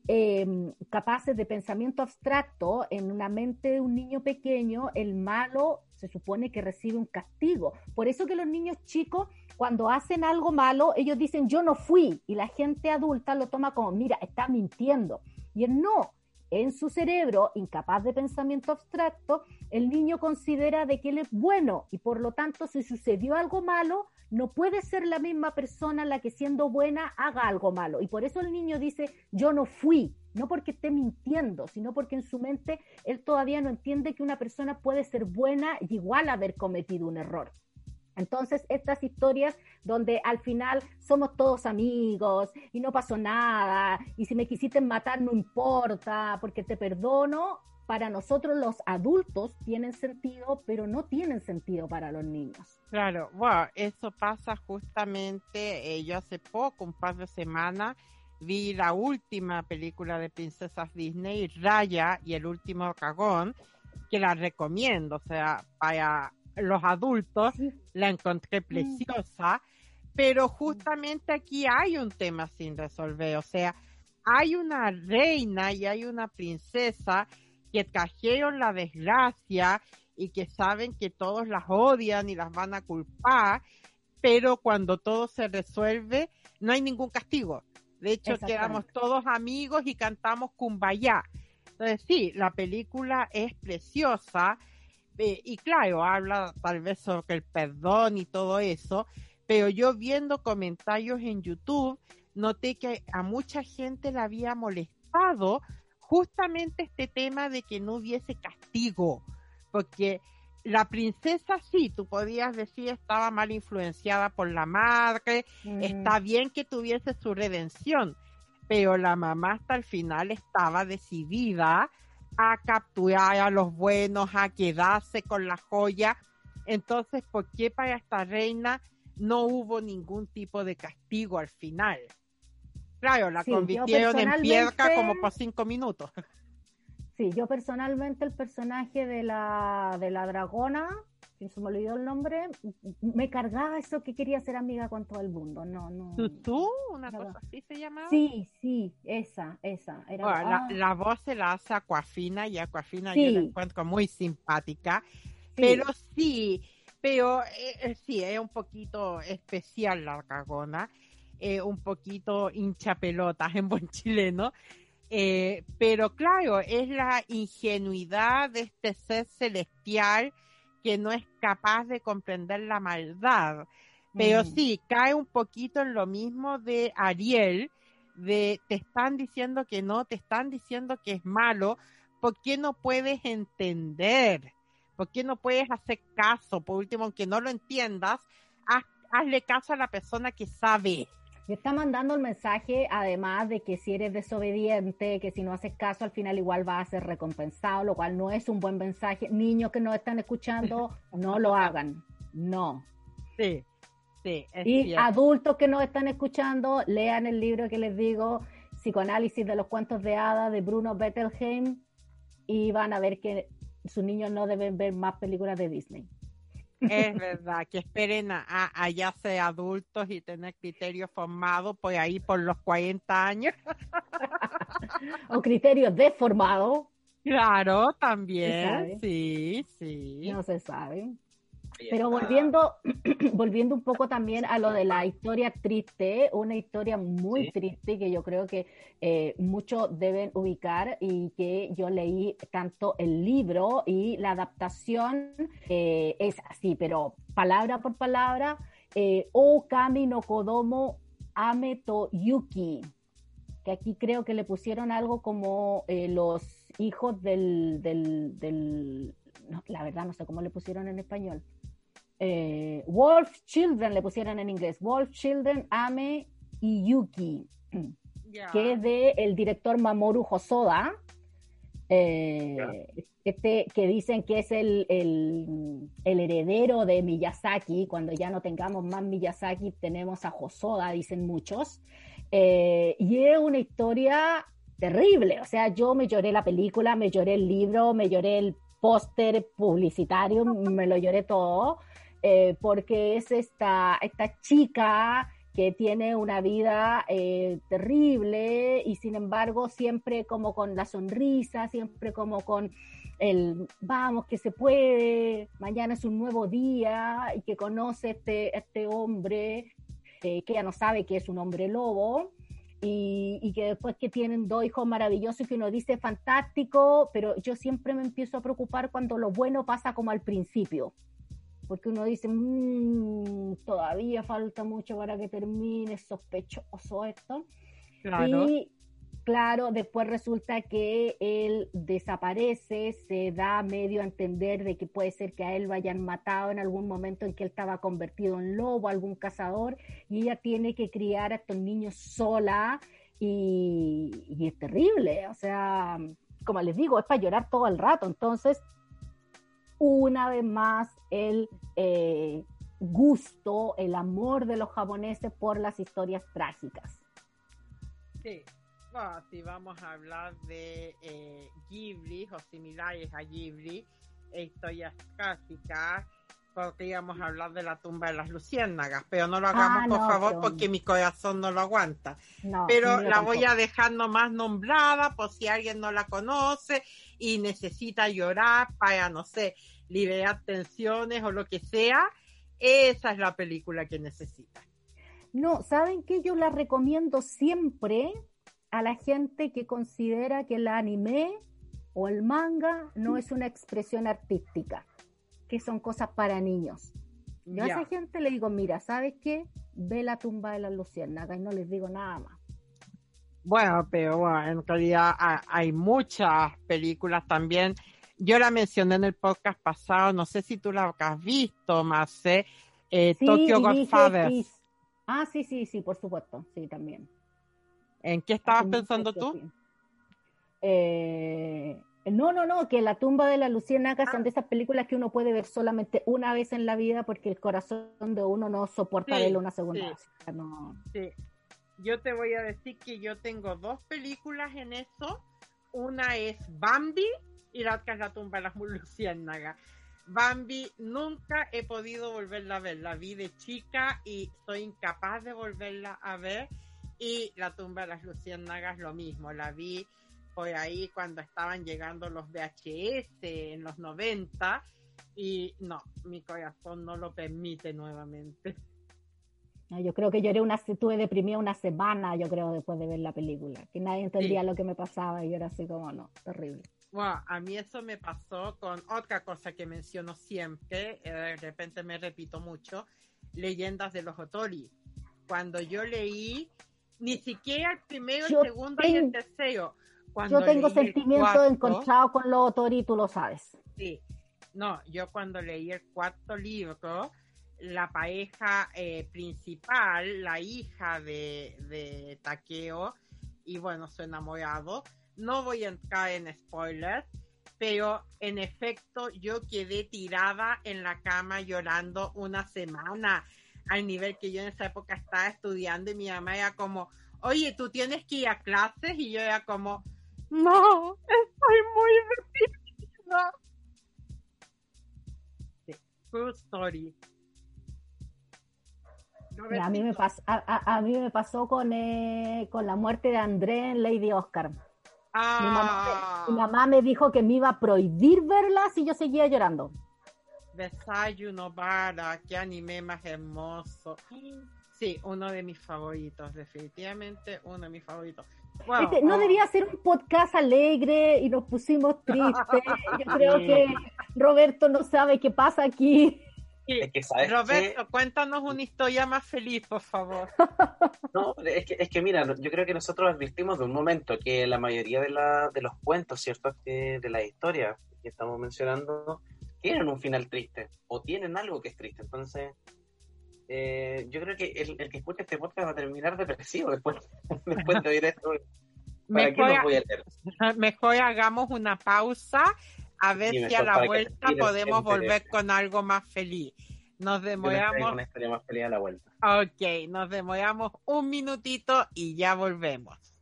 S4: em, capaces de pensamiento abstracto en una mente de un niño pequeño, el malo se supone que recibe un castigo. Por eso que los niños chicos, cuando hacen algo malo, ellos dicen yo no fui y la gente adulta lo toma como, mira, está mintiendo. Y él no, en su cerebro, incapaz de pensamiento abstracto, el niño considera de que él es bueno y por lo tanto si sucedió algo malo, no puede ser la misma persona la que siendo buena haga algo malo. Y por eso el niño dice, yo no fui, no porque esté mintiendo, sino porque en su mente él todavía no entiende que una persona puede ser buena y igual haber cometido un error. Entonces, estas historias donde al final somos todos amigos y no pasó nada, y si me quisiste matar no importa, porque te perdono, para nosotros los adultos tienen sentido, pero no tienen sentido para los niños.
S3: Claro, bueno, eso pasa justamente, eh, yo hace poco, un par de semanas, vi la última película de princesas Disney, Raya y el último cagón, que la recomiendo, o sea, para los adultos la encontré mm. preciosa, pero justamente aquí hay un tema sin resolver, o sea, hay una reina y hay una princesa que trajeron la desgracia y que saben que todos las odian y las van a culpar, pero cuando todo se resuelve no hay ningún castigo. De hecho, quedamos todos amigos y cantamos Kumbaya. Entonces, sí, la película es preciosa eh, y claro, habla tal vez sobre el perdón y todo eso, pero yo viendo comentarios en YouTube, noté que a mucha gente le había molestado justamente este tema de que no hubiese castigo, porque la princesa sí, tú podías decir estaba mal influenciada por la madre, está bien que tuviese su redención, pero la mamá hasta el final estaba decidida a capturar a los buenos, a quedarse con la joya. Entonces, ¿por qué para esta reina no hubo ningún tipo de castigo al final? Claro, la convirtieron en piedra como por cinco minutos.
S4: Sí, yo personalmente el personaje de la, de la dragona, se me olvidó el nombre, me cargaba eso que quería ser amiga con todo el mundo. No, no.
S3: ¿Tú? ¿Una cosa así se llamaba?
S4: Sí, sí, esa, esa.
S3: Era, ah. la, voz se la hace Aquafina y Aquafina yo la encuentro muy simpática, pero sí, pero eh, eh, sí, es un poquito especial la dragona, eh, un poquito hincha pelotas en buen chileno Eh, pero claro, es la ingenuidad de este ser celestial que no es capaz de comprender la maldad. Pero
S4: Mm.
S3: sí, cae un poquito en lo mismo de Ariel, de te están diciendo que no, te están diciendo que es malo, ¿por qué no puedes entender? ¿Por qué no puedes hacer caso? Por último, aunque no lo entiendas, haz- hazle caso a la persona que sabe.
S4: Y está mandando el mensaje, además de que si eres desobediente, que si no haces caso, al final igual vas a ser recompensado, lo cual no es un buen mensaje. Niños que nos están escuchando, no lo hagan. No.
S3: Sí, sí, es
S4: Y
S3: cierto.
S4: adultos que nos están escuchando, lean el libro que les digo, Psicoanálisis de los cuentos de hadas de Bruno Bettelheim, y van a ver que sus niños no deben ver más películas de Disney.
S3: Es verdad, que esperen a, a, ya ser adultos y tener criterio formado por ahí por los 40 años.
S4: O criterios deformados,
S3: Claro, también, sí, sí.
S4: no se sabe. Pero volviendo, volviendo un poco también a lo de la historia triste, una historia muy
S2: Sí.
S4: triste que yo creo que eh, muchos deben ubicar y que yo leí tanto el libro y la adaptación eh, es así, pero palabra por palabra, eh, O Kami no Kodomo Ame to Yuki, que aquí creo que le pusieron algo como eh, los hijos del, del, del no, la verdad no sé cómo le pusieron en español. Eh, Wolf Children le pusieron en inglés. Wolf Children, Ame y Yuki, que es de el director Mamoru Hosoda. eh, este que dicen que es el, el, el heredero de Miyazaki. Cuando ya no tengamos más Miyazaki, tenemos a Hosoda, dicen muchos. Eh, y es una historia terrible. O sea, yo me lloré la película, me lloré el libro, me lloré el póster publicitario, me lo lloré todo, eh, porque es esta, esta chica que tiene una vida eh, terrible y sin embargo siempre como con la sonrisa, siempre como con el vamos que se puede, mañana es un nuevo día y que conoce este, este hombre eh, que ya no sabe que es un hombre lobo y, y, que después que tienen dos hijos maravillosos que uno dice fantástico, pero yo siempre me empiezo a preocupar cuando lo bueno pasa como al principio, porque uno dice, mmm, todavía falta mucho para que termine, sospechoso esto.
S3: Claro.
S4: Y claro, después resulta que él desaparece, se da medio a entender de que puede ser que a él lo hayan matado en algún momento en que él estaba convertido en lobo, algún cazador, y ella tiene que criar a estos niños sola y, y es terrible, o sea, como les digo, es para llorar todo el rato, entonces, una vez más, el eh, gusto, el amor de los japoneses por las historias trágicas.
S3: Sí. Bueno, si vamos a hablar de eh, Ghibli o similares a Ghibli, historias clásicas, podríamos hablar de la tumba de las luciérnagas, pero no lo hagamos
S4: Ah,
S3: por
S4: no,
S3: favor
S4: pero-
S3: porque mi corazón no lo aguanta.
S4: No,
S3: pero la voy a dejar nomás nombrada por si alguien no la conoce y necesita llorar para, no sé, liberar tensiones o lo que sea. Esa es la película que necesita.
S4: No, ¿saben qué? Yo la recomiendo siempre a la gente que considera que el anime o el manga no es una expresión artística, que son cosas para niños. Yo a esa gente le digo, mira, ¿sabes qué? Ve la tumba de las luciérnagas y no les digo nada más.
S3: Bueno, pero bueno, en realidad ha- hay muchas películas también. Yo la mencioné en el podcast pasado, no sé si tú la has visto, Marce, eh,
S4: Sí,
S3: Tokyo
S4: dije,
S3: Godfathers.
S4: sí. Ah, sí, sí, sí, por supuesto, sí, también.
S3: ¿En qué estabas pensando tú?
S4: Eh, no, no, no, que la tumba de la luciérnaga son de esas películas que uno puede ver solamente una vez en la vida porque el corazón de uno no soporta
S3: Sí,
S4: verlo una segunda
S3: sí.
S4: vez. No-
S3: Sí. Yo te voy a decir que yo tengo dos películas en eso. Una es Bambi y la otra es La tumba de las luciérnagas. Bambi nunca he podido volverla a ver. La vi de chica y soy incapaz de volverla a ver. Y La tumba de las luciérnagas lo mismo. La vi por ahí cuando estaban llegando los VHS en los 90 y no, mi corazón no lo permite nuevamente.
S4: Yo creo que lloré una, estuve deprimida una semana, yo creo, después de ver la película, que nadie entendía lo que me pasaba y yo era así como, no, terrible.
S3: Bueno, a mí eso me pasó con otra cosa que menciono siempre, eh, de repente me repito mucho, leyendas de los Otori. Cuando yo leí, ni siquiera el primero, el segundo y el tercero.
S4: Yo tengo sentimientos encontrados con los Otori, tú lo sabes.
S3: Sí, no, yo cuando leí el cuarto libro, la pareja eh, principal, la hija de, de Takeo, y bueno, su enamorado, no voy a entrar en spoilers, pero en efecto yo quedé tirada en la cama llorando una semana, al nivel que yo en esa época estaba estudiando y mi mamá era como, oye, tú tienes que ir a clases y yo era como, no, estoy muy deprimida. True story.
S4: a, mí me pasó, a, mí me pasó con, eh, con la muerte de André en Lady Oscar. Mi, mamá, me dijo que me iba a prohibir verla si yo seguía llorando.
S3: Desayuno para, qué anime más hermoso. Sí, uno de mis favoritos, definitivamente uno de mis favoritos.
S4: No debía ser un podcast alegre y nos pusimos tristes. Yo creo que Roberto no sabe qué pasa aquí.
S3: Roberto, cuéntanos una historia más feliz, por favor.
S2: No, es que, es que mira, yo creo que nosotros advertimos de un momento que la mayoría de, la, de los cuentos, ¿cierto? de la historia que estamos mencionando, tienen un final triste o tienen algo que es triste. Entonces, eh, yo creo que el, que escuche este podcast va a terminar depresivo después, después de oír esto.
S3: ¿Para mejor, voy a leer? Mejor hagamos una pausa a ver si a la vuelta podemos volver con algo más feliz. Nos demoramos.
S2: Una más feliz a la vuelta.
S3: Ok, nos demoramos un minutito y ya volvemos.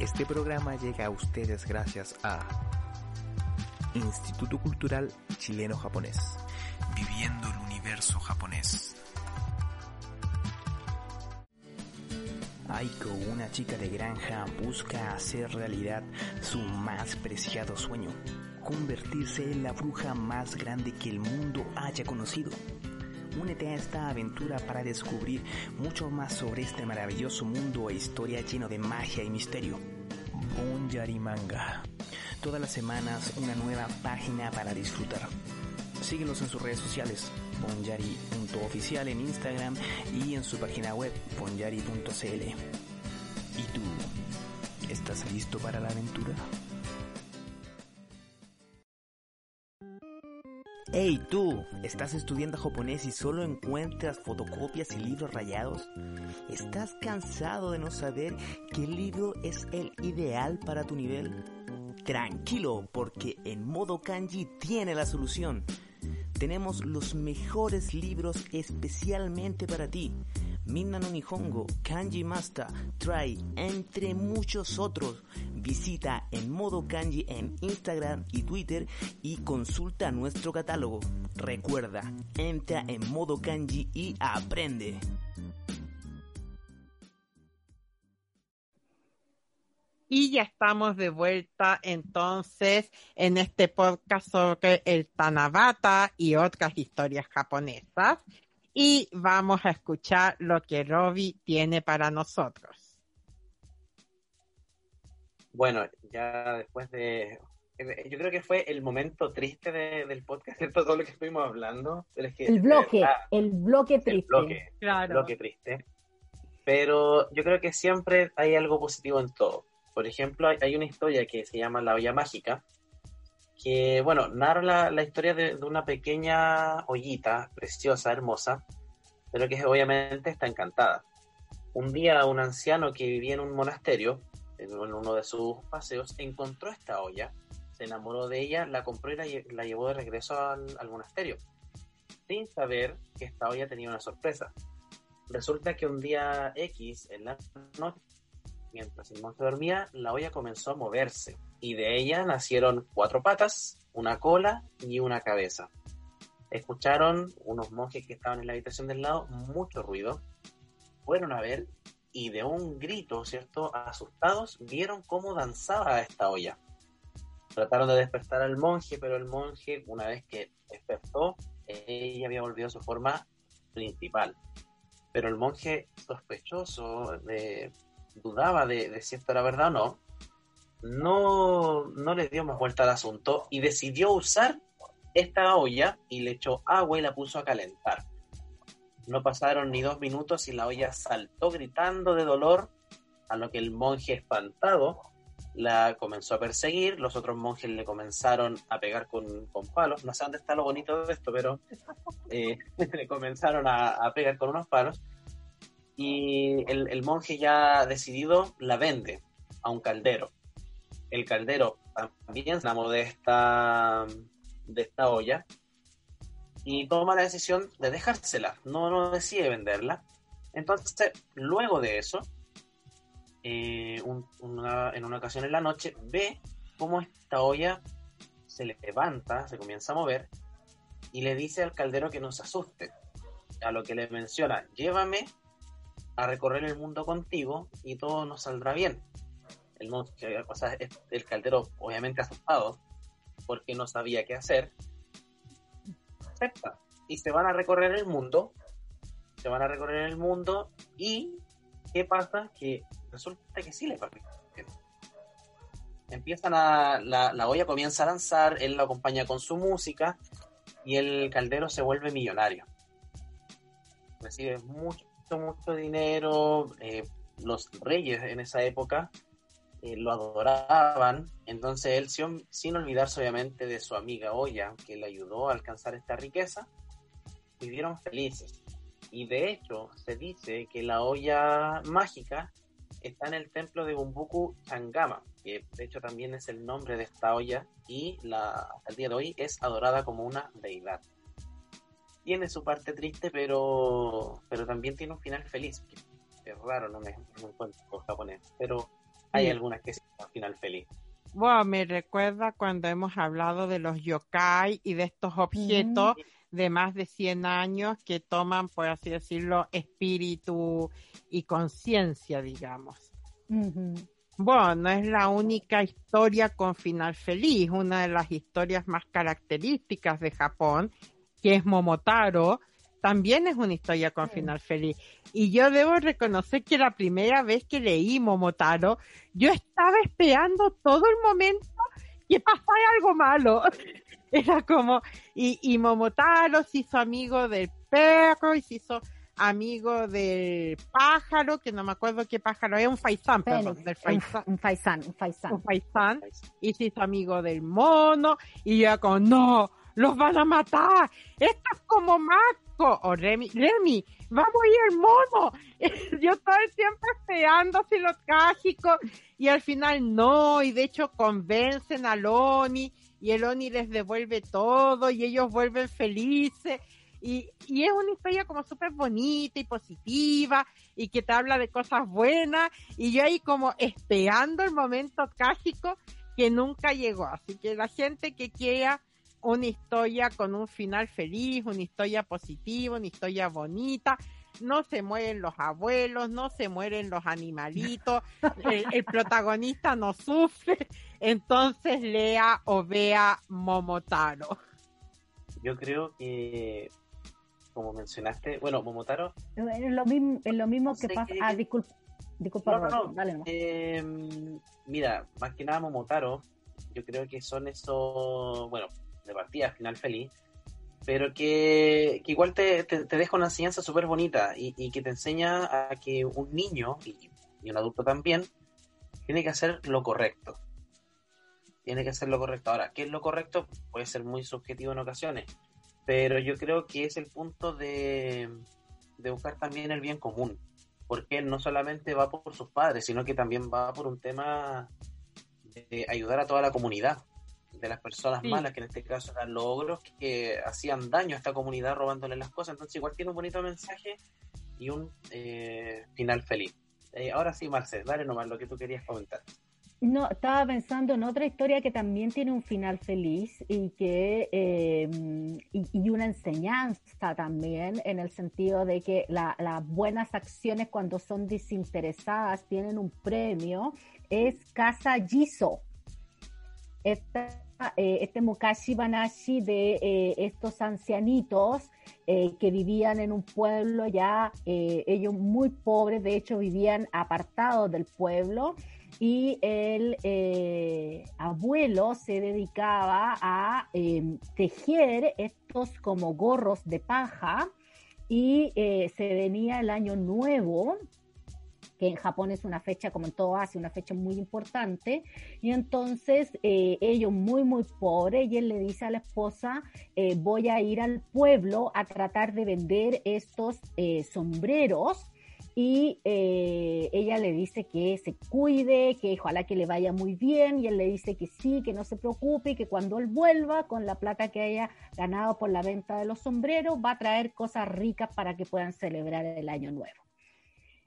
S5: Este programa llega a ustedes gracias a Instituto Cultural Chileno-Japonés viviendo el universo japonés. Aiko, una chica de granja, busca hacer realidad su más preciado sueño, convertirse en la bruja más grande que el mundo haya conocido. Únete a esta aventura para descubrir mucho más sobre este maravilloso mundo e historia lleno de magia y misterio. Bonjari Manga. Todas las semanas una nueva página para disfrutar. Síguenos en sus redes sociales, ponyari.oficial en Instagram y en su página web, ponyari.cl. ¿Y tú? ¿Estás listo para la aventura? Hey tú, ¿estás estudiando japonés y solo encuentras fotocopias y libros rayados? ¿Estás cansado de no saber qué libro es el ideal para tu nivel? Tranquilo, porque en modo kanji tiene la solución tenemos los mejores libros especialmente para ti. Minna no Nihongo, Kanji Master, Try, entre muchos otros. Visita en modo kanji en Instagram y Twitter y consulta nuestro catálogo. Recuerda, entra en modo kanji y aprende.
S3: Y ya estamos de vuelta entonces en este podcast sobre el Tanabata y otras historias japonesas. Y vamos a escuchar lo que Robbie tiene para nosotros.
S2: Bueno, ya después de... Yo creo que fue el momento triste del podcast, ¿cierto? Todo lo que estuvimos hablando.
S4: el bloque, el bloque triste.
S2: El bloque, claro. el bloque triste. Pero yo creo que siempre hay algo positivo en todo por ejemplo, hay, una historia que se llama La olla mágica, que, bueno, narra la, historia de, una pequeña ollita preciosa, hermosa, pero que obviamente está encantada. Un día un anciano que vivía en un monasterio, en uno de sus paseos, encontró esta olla, se enamoró de ella, la compró y la, llevó de regreso al monasterio, sin saber que esta olla tenía una sorpresa. Resulta que un día X, en la noche, Mientras el monstruo dormía, la olla comenzó a moverse y de ella nacieron cuatro patas, una cola y una cabeza. Escucharon unos monjes que estaban en la habitación del lado mucho ruido. Fueron a ver y de un grito, ¿cierto? Asustados, vieron cómo danzaba esta olla. Trataron de despertar al monje, pero el monje, una vez que despertó, ella había volvido a su forma principal. Pero el monje sospechoso, de, dudaba de, si esto era verdad o no, no, no le dio más vuelta al asunto y decidió usar esta olla y le echó agua y la puso a calentar. No pasaron ni dos minutos y la olla saltó gritando de dolor, a lo que el monje espantado la comenzó a perseguir, los otros monjes le comenzaron a pegar con, palos, no sé dónde está lo bonito de esto, pero eh, le comenzaron a, pegar con unos palos y el, monje ya decidido la vende a un caldero. El caldero también se enamoró de esta, de esta olla y toma la decisión de dejársela, no, no decide venderla. Entonces, luego de eso, eh, en una ocasión en la noche, ve cómo esta olla se levanta, se comienza a mover y le dice al caldero que no se asuste. A lo que le menciona, llévame a recorrer el mundo contigo y todo nos saldrá bien. El, el caldero obviamente asustado porque no sabía qué hacer, y se van a recorrer el mundo, se van a recorrer el mundo y ¿qué pasa? Que resulta que sí le. Empiezan a, la, la olla comienza a lanzar, él lo acompaña con su música y el caldero se vuelve millonario. Recibe mucho, mucho dinero, eh, los reyes en esa época eh, lo adoraban, entonces él, sin, sin, olvidarse obviamente de su amiga Oya, que le ayudó a alcanzar esta riqueza, vivieron felices. Y de hecho, se dice que la olla mágica está en el templo de Gumbuku Changama, que de hecho también es el nombre de esta olla, y la, hasta el día de hoy es adorada como una deidad. Tiene su parte triste, pero, pero también tiene un final feliz. Es raro, no me, no me encuentro japonés, pero hay algunas que sí, al final feliz.
S3: Bueno, me recuerda cuando hemos hablado de los yokai y de estos objetos de más de 100 años que toman, por así decirlo, espíritu y conciencia, digamos. Bueno, no es la única historia con final feliz. Una de las historias más características de Japón, que es Momotaro, también es una historia con final feliz. Y yo debo reconocer que la primera vez que leí Momotaro, yo estaba esperando todo el momento que pasara algo malo. Era como, y, y Momotaro se hizo amigo del perro y se hizo amigo del pájaro, que no me acuerdo qué pájaro, es un faisán, perdón, del
S4: faisán. Un, faisán, un faisán.
S3: Un faisán, y se hizo amigo del mono, y yo como, no, los van a matar, esto es como más o Remy, Remy, vamos a ir al mono. Yo todo el tiempo esperando así lo trágico y al final no, y de hecho convencen a Oni y el Oni les devuelve todo y ellos vuelven felices. Y, y es una historia como súper bonita y positiva y que te habla de cosas buenas y yo ahí como esperando el momento trágico que nunca llegó. Así que la gente que quiera una historia con un final feliz, una historia positiva, una historia bonita. No se mueren los abuelos, no se mueren los animalitos, el, protagonista no sufre, entonces lea o vea Momotaro.
S2: Yo creo que, como mencionaste, bueno, Momotaro...
S4: Es lo mismo, es lo mismo que pasa... Ah, disculpa, disculpa,
S2: dale em, mira, más que nada Momotaro, yo creo que son esos, bueno, de partida, final feliz, pero que, igual te, deja una enseñanza súper bonita y, que te enseña a que un niño y, un adulto también tiene que hacer lo correcto. Tiene que hacer lo correcto. Ahora, ¿qué es lo correcto? Puede ser muy subjetivo en ocasiones, pero yo creo que es el punto de, de buscar también el bien común, porque no solamente va por sus padres, sino que también va por un tema de ayudar a toda la comunidad de las personas malas, que en este caso eran los ogros, que hacían daño a esta comunidad robándole las cosas. Entonces igual tiene un bonito mensaje y un eh, final feliz. Eh, ahora sí, Marcel, dale nomás lo que tú querías comentar.
S4: No, estaba pensando en otra historia que también tiene un final feliz y que em, y, una enseñanza también en el sentido de que las buenas acciones cuando son desinteresadas tienen un premio es Casa Jiso. Esta, eh, este Mukashi Banashi de eh, estos ancianitos eh, que vivían en un pueblo ya, ellos muy pobres, de hecho vivían apartados del pueblo y el abuelo se dedicaba a em, tejer estos como gorros de paja y se venía el año nuevo que en Japón es una fecha, como en todo Asia, una fecha muy importante. Y entonces eh, ellos muy, muy pobres, y él le dice a la esposa, voy a ir al pueblo a tratar de vender estos sombreros y eh, ella le dice que se cuide, que ojalá que le vaya muy bien y él le dice que sí, que no se preocupe que cuando él vuelva con la plata que haya ganado por la venta de los sombreros va a traer cosas ricas para que puedan celebrar el año nuevo.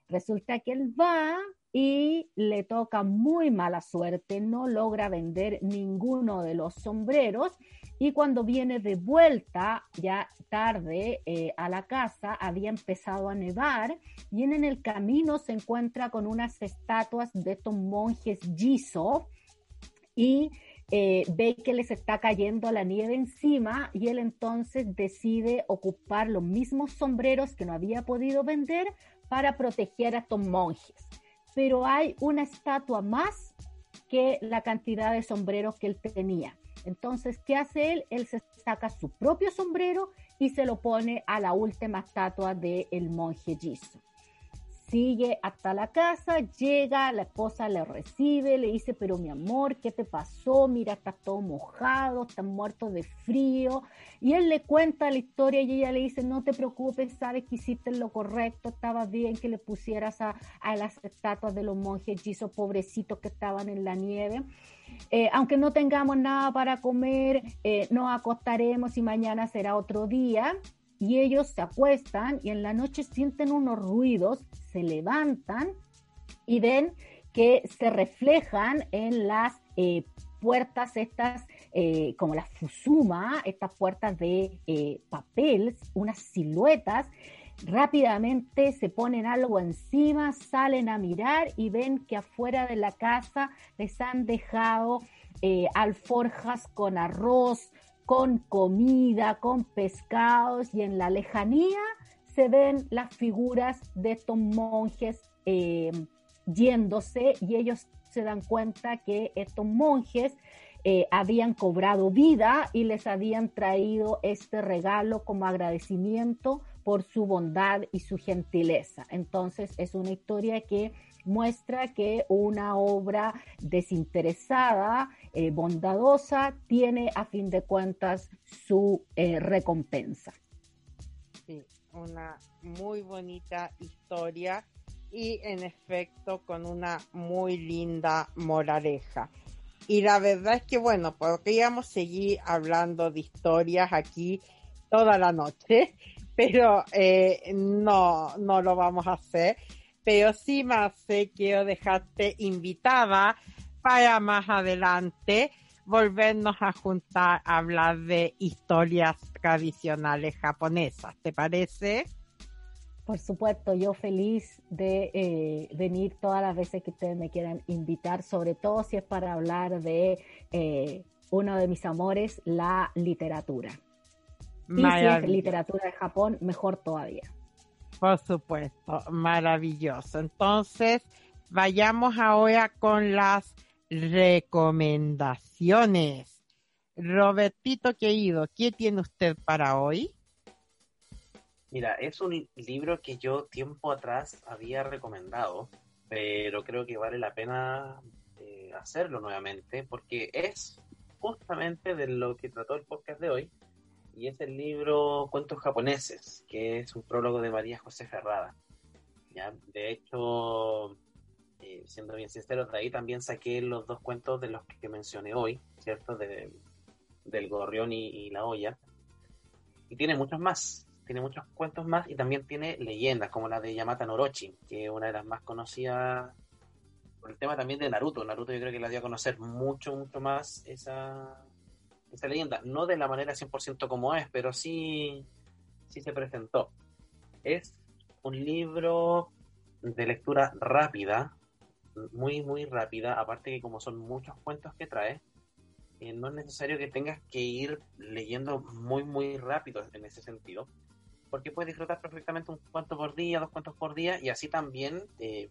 S4: Resulta que él va y le toca muy mala suerte, no logra vender ninguno de los sombreros y cuando viene de vuelta, ya tarde, eh, a la casa, había empezado a nevar y en el camino se encuentra con unas estatuas de estos monjes Jiso y eh, ve que les está cayendo la nieve encima y él entonces decide ocupar los mismos sombreros que no había podido vender para proteger a estos monjes. Pero hay una estatua más que la cantidad de sombreros que él tenía. Entonces, ¿qué hace él? Él se saca su propio sombrero y se lo pone a la última estatua del el monje Jisoo. Sigue hasta la casa, llega, la esposa le recibe, le dice, pero mi amor, ¿qué te pasó? Mira, estás todo mojado, estás muerto de frío. Y él le cuenta la historia y ella le dice, no te preocupes, sabes que hiciste lo correcto, estaba bien que le pusieras a, las estatuas de los monjes Jisoo, pobrecitos que estaban en la nieve. Eh, aunque no tengamos nada para comer, eh, nos acostaremos y mañana será otro día. Y ellos se acuestan y en la noche sienten unos ruidos, se levantan y ven que se reflejan en las eh, puertas estas, como las Fusuma, estas puertas de papel, unas siluetas. Rápidamente se ponen algo encima, salen a mirar y ven que afuera de la casa les han dejado eh, alforjas con arroz, con comida, con pescados y en la lejanía se ven las figuras de estos monjes eh, yéndose y ellos se dan cuenta que estos monjes eh, habían cobrado vida y les habían traído este regalo como agradecimiento por su bondad y su gentileza. Entonces es una historia que muestra que una obra desinteresada, eh, bondadosa, tiene a fin de cuentas su eh, recompensa.
S3: Sí, una muy bonita historia y en efecto con una muy linda moraleja. Y la verdad es que, bueno, podríamos seguir hablando de historias aquí toda la noche, pero eh, no, no lo vamos a hacer. Pero sí, Marce, quiero dejarte invitada para más adelante volvernos a juntar a hablar de historias tradicionales japonesas. ¿Te parece?
S4: Por supuesto, yo feliz de eh, venir todas las veces que ustedes me quieran invitar, sobre todo si es para hablar de eh, uno de mis amores, la literatura. Y si es literatura de Japón, mejor todavía.
S3: Por supuesto, maravilloso. Entonces, vayamos ahora con las recomendaciones. Robertito querido, ¿qué tiene usted para hoy?
S2: Mira, es un libro que yo tiempo atrás había recomendado, pero creo que vale la pena eh, hacerlo nuevamente porque es justamente de lo que trató el podcast de hoy, y es el libro Cuentos japoneses, que es un prólogo de María José Ferrada. ¿ya? De hecho, eh, siendo bien sincero, de ahí también saqué los dos cuentos de los que mencioné hoy, ¿cierto? De, del Gorrión y, la olla. Y tiene muchos más, tiene muchos cuentos más y también tiene leyendas como la de Yamata Norochi, que es una de las más conocidas por el tema también de Naruto. Naruto yo creo que la dio a conocer mucho, mucho más esa, esa leyenda. No de la manera 100% como es, pero sí, sí se presentó. Es un libro de lectura rápida, muy, muy rápida, aparte que como son muchos cuentos que trae, eh, no es necesario que tengas que ir leyendo muy, muy rápido en ese sentido, porque puedes disfrutar perfectamente un cuento por día, dos cuentos por día, y así también eh,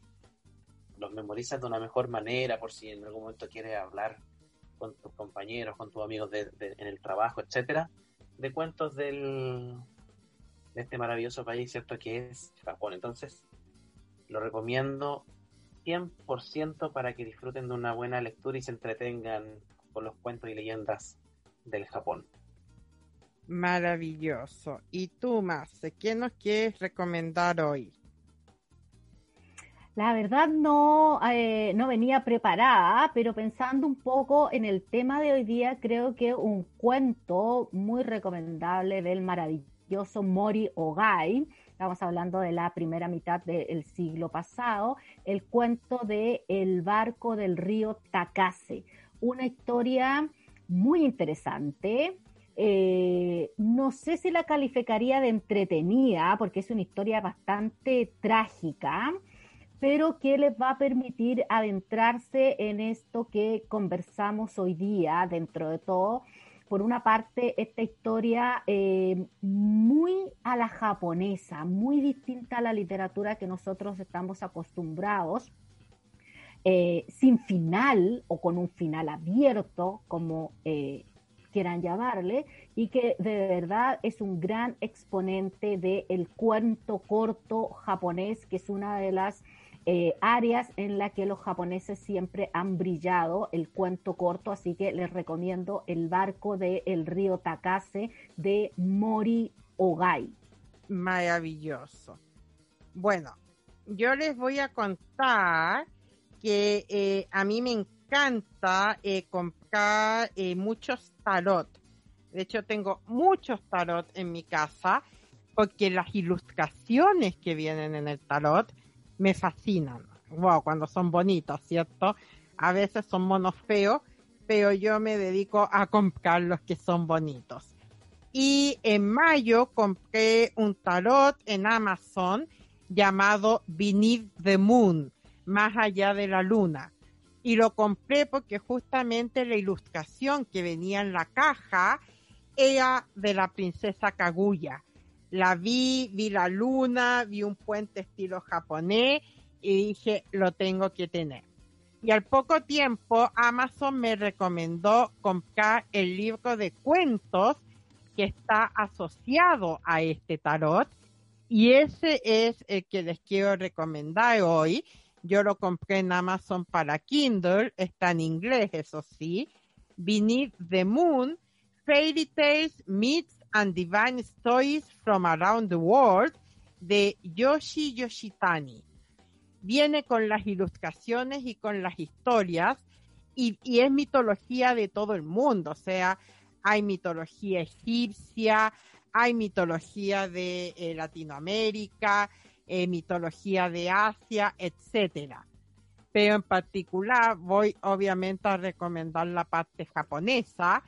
S2: los memorizas de una mejor manera, por si en algún momento quieres hablar con tus compañeros, con tus amigos de, en el trabajo, etcétera, de cuentos del, de este maravilloso país, ¿cierto? Que es Japón. Entonces, lo recomiendo 100% para que disfruten de una buena lectura y se entretengan con los cuentos y leyendas del Japón.
S3: Maravilloso. ¿Y tú, Marce, qué nos quieres recomendar hoy?
S4: La verdad no, eh, no venía preparada, pero pensando un poco en el tema de hoy día, creo que un cuento muy recomendable del maravilloso Mori Ogai, estamos hablando de la primera mitad del siglo pasado, el cuento de El barco del río Takase, una historia muy interesante. Eh, no sé si la calificaría de entretenida, porque es una historia bastante trágica pero que les va a permitir adentrarse en esto que conversamos hoy día, dentro de todo. Por una parte, esta historia eh, muy a la japonesa, muy distinta a la literatura que nosotros estamos acostumbrados, eh, sin final o con un final abierto, como eh, quieran llamarle, y que de verdad es un gran exponente del cuento corto japonés, que es una de las eh, áreas en las que los japoneses siempre han brillado, el cuento corto, así que les recomiendo el barco del río Takase de Mori Ogai.
S3: Maravilloso. Bueno, yo les voy a contar que eh, a mí me encanta eh, comprar muchos tarot. De hecho, tengo muchos tarot en mi casa porque las ilustraciones que vienen en el tarot me fascinan. Wow, cuando son bonitos, ¿cierto? A veces son monos feos, pero yo me dedico a comprar los que son bonitos. Y en mayo compré un tarot en Amazon llamado Beneath the Moon, más allá de la luna. Y lo compré porque justamente la ilustración que venía en la caja era de la princesa Kaguya la vi, vi la luna, vi un puente estilo japonés y dije, lo tengo que tener. Y al poco tiempo Amazon me recomendó comprar el libro de cuentos que está asociado a este tarot y ese es el que les quiero recomendar hoy. Yo lo compré en Amazon para Kindle, está en inglés, eso sí. Beneath the Moon, Fairy Tales Meets and Divine Stories from Around the World de Yoshi Yoshitani. Viene con las ilustraciones y con las historias y, es mitología de todo el mundo, o sea, hay mitología egipcia, hay mitología de eh, Latinoamérica, eh, mitología de Asia, etcétera. Pero en particular voy obviamente a recomendar la parte japonesa,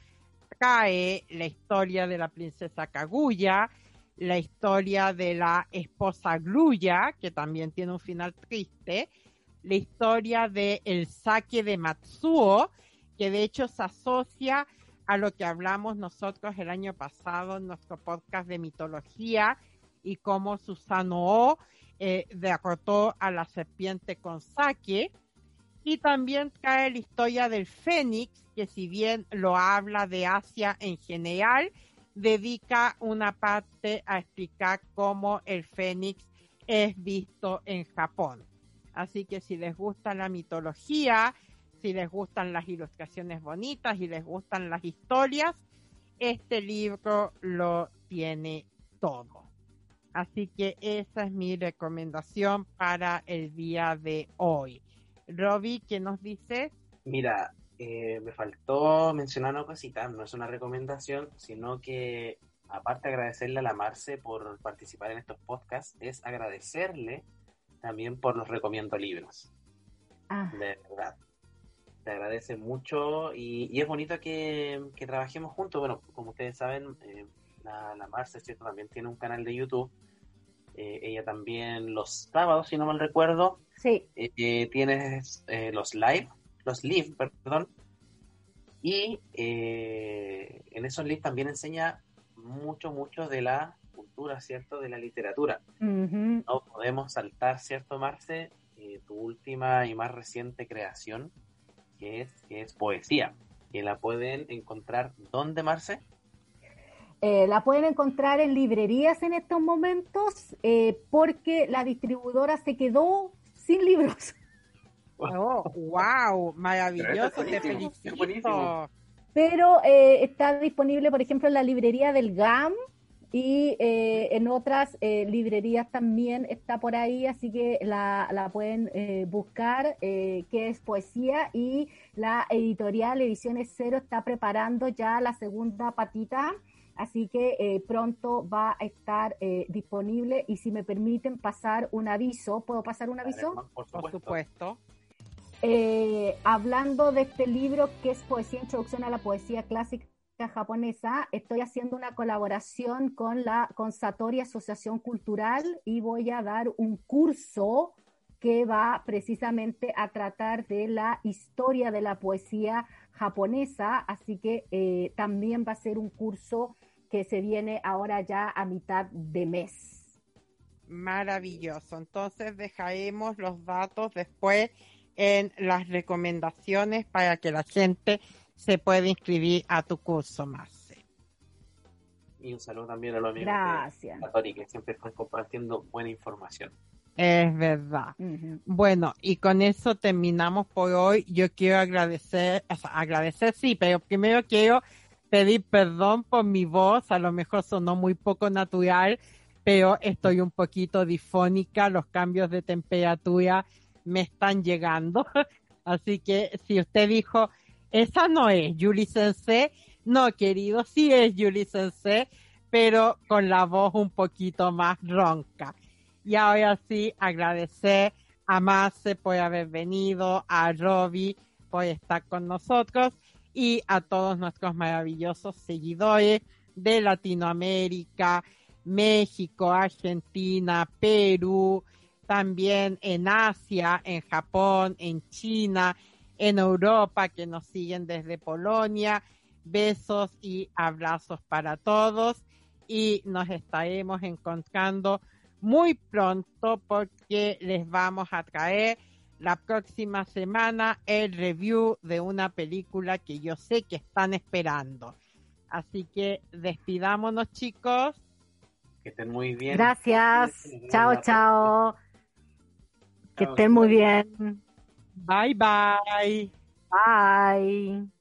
S3: cae la historia de la princesa Kaguya, la historia de la esposa Gluya, que también tiene un final triste, la historia de el saque de Matsuo, que de hecho se asocia a lo que hablamos nosotros el año pasado en nuestro podcast de mitología y cómo Susano O eh, derrotó a la serpiente con saque. Y también cae la historia del Fénix, que si bien lo habla de Asia en general, dedica una parte a explicar cómo el Fénix es visto en Japón. Así que si les gusta la mitología, si les gustan las ilustraciones bonitas y les gustan las historias, este libro lo tiene todo. Así que esa es mi recomendación para el día de hoy. Robbie, ¿qué nos dice?
S2: Mira, eh, me faltó mencionar una cosita, no es una recomendación, sino que aparte de agradecerle a la Marce por participar en estos podcasts, es agradecerle también por los recomiendo libros. Ah. De verdad. Te agradece mucho y, es bonito que, trabajemos juntos. Bueno, como ustedes saben, eh, la, la Marce, ¿cierto? También tiene un canal de YouTube. Eh, ella también los sábados, si no mal recuerdo,
S4: sí.
S2: Eh, tienes los live, los live, perdón. Y en esos live también enseña mucho, mucho de la cultura, ¿cierto? De la literatura. No podemos saltar, ¿cierto, Marce? tu última y más reciente creación, que es, que es poesía, que la pueden encontrar ¿dónde, Marce?
S4: Eh, la pueden encontrar en librerías en estos momentos eh, porque la distribuidora se quedó sin libros.
S3: Oh, wow, maravilloso, te felicito.
S4: Pero eh, está disponible, por ejemplo, en la librería del GAM, y eh, en otras eh, librerías también está por ahí, así que la, la pueden eh, buscar, que es poesía, y la editorial Ediciones Cero está preparando ya la segunda patita, así que pronto va a estar disponible. Y si me permiten pasar un aviso, ¿puedo pasar un aviso?
S3: Por supuesto.
S4: hablando de este libro que es Poesía Introducción a la Poesía Clásica japonesa, estoy haciendo una colaboración con la con Satori Asociación Cultural y voy a dar un curso que va precisamente a tratar de la historia de la poesía japonesa, así que eh, también va a ser un curso que se viene ahora ya a mitad de mes.
S3: Maravilloso. Entonces dejaremos los datos después en las recomendaciones para que la gente se puede inscribir a tu curso, Marce.
S2: Y un saludo también a los amigos
S4: Gracias.
S2: de que siempre están compartiendo buena información.
S3: Es verdad. Bueno, y con eso terminamos por hoy. Yo quiero agradecer, agradecer sí, pero primero quiero pedir perdón por mi voz. A lo mejor sonó muy poco natural, pero estoy un poquito difónica. Los cambios de temperatura me están llegando. Así que si usted dijo, esa no es Julie Sensei. No, querido, sí es Julie Sensei, pero con la voz un poquito más ronca. Y ahora sí, agradecer a Marce por haber venido, a Robbie por estar con nosotros y a todos nuestros maravillosos seguidores de Latinoamérica, México, Argentina, Perú, también en Asia, en Japón, en China, en Europa que nos siguen desde Polonia. Besos y abrazos para todos y nos estaremos encontrando muy pronto porque les vamos a traer la próxima semana el review de una película que yo sé que están esperando. Así que despidámonos chicos.
S2: Que estén muy bien.
S4: Gracias. Chao, chao. Que estén muy bien.
S3: Bye bye.
S4: Bye.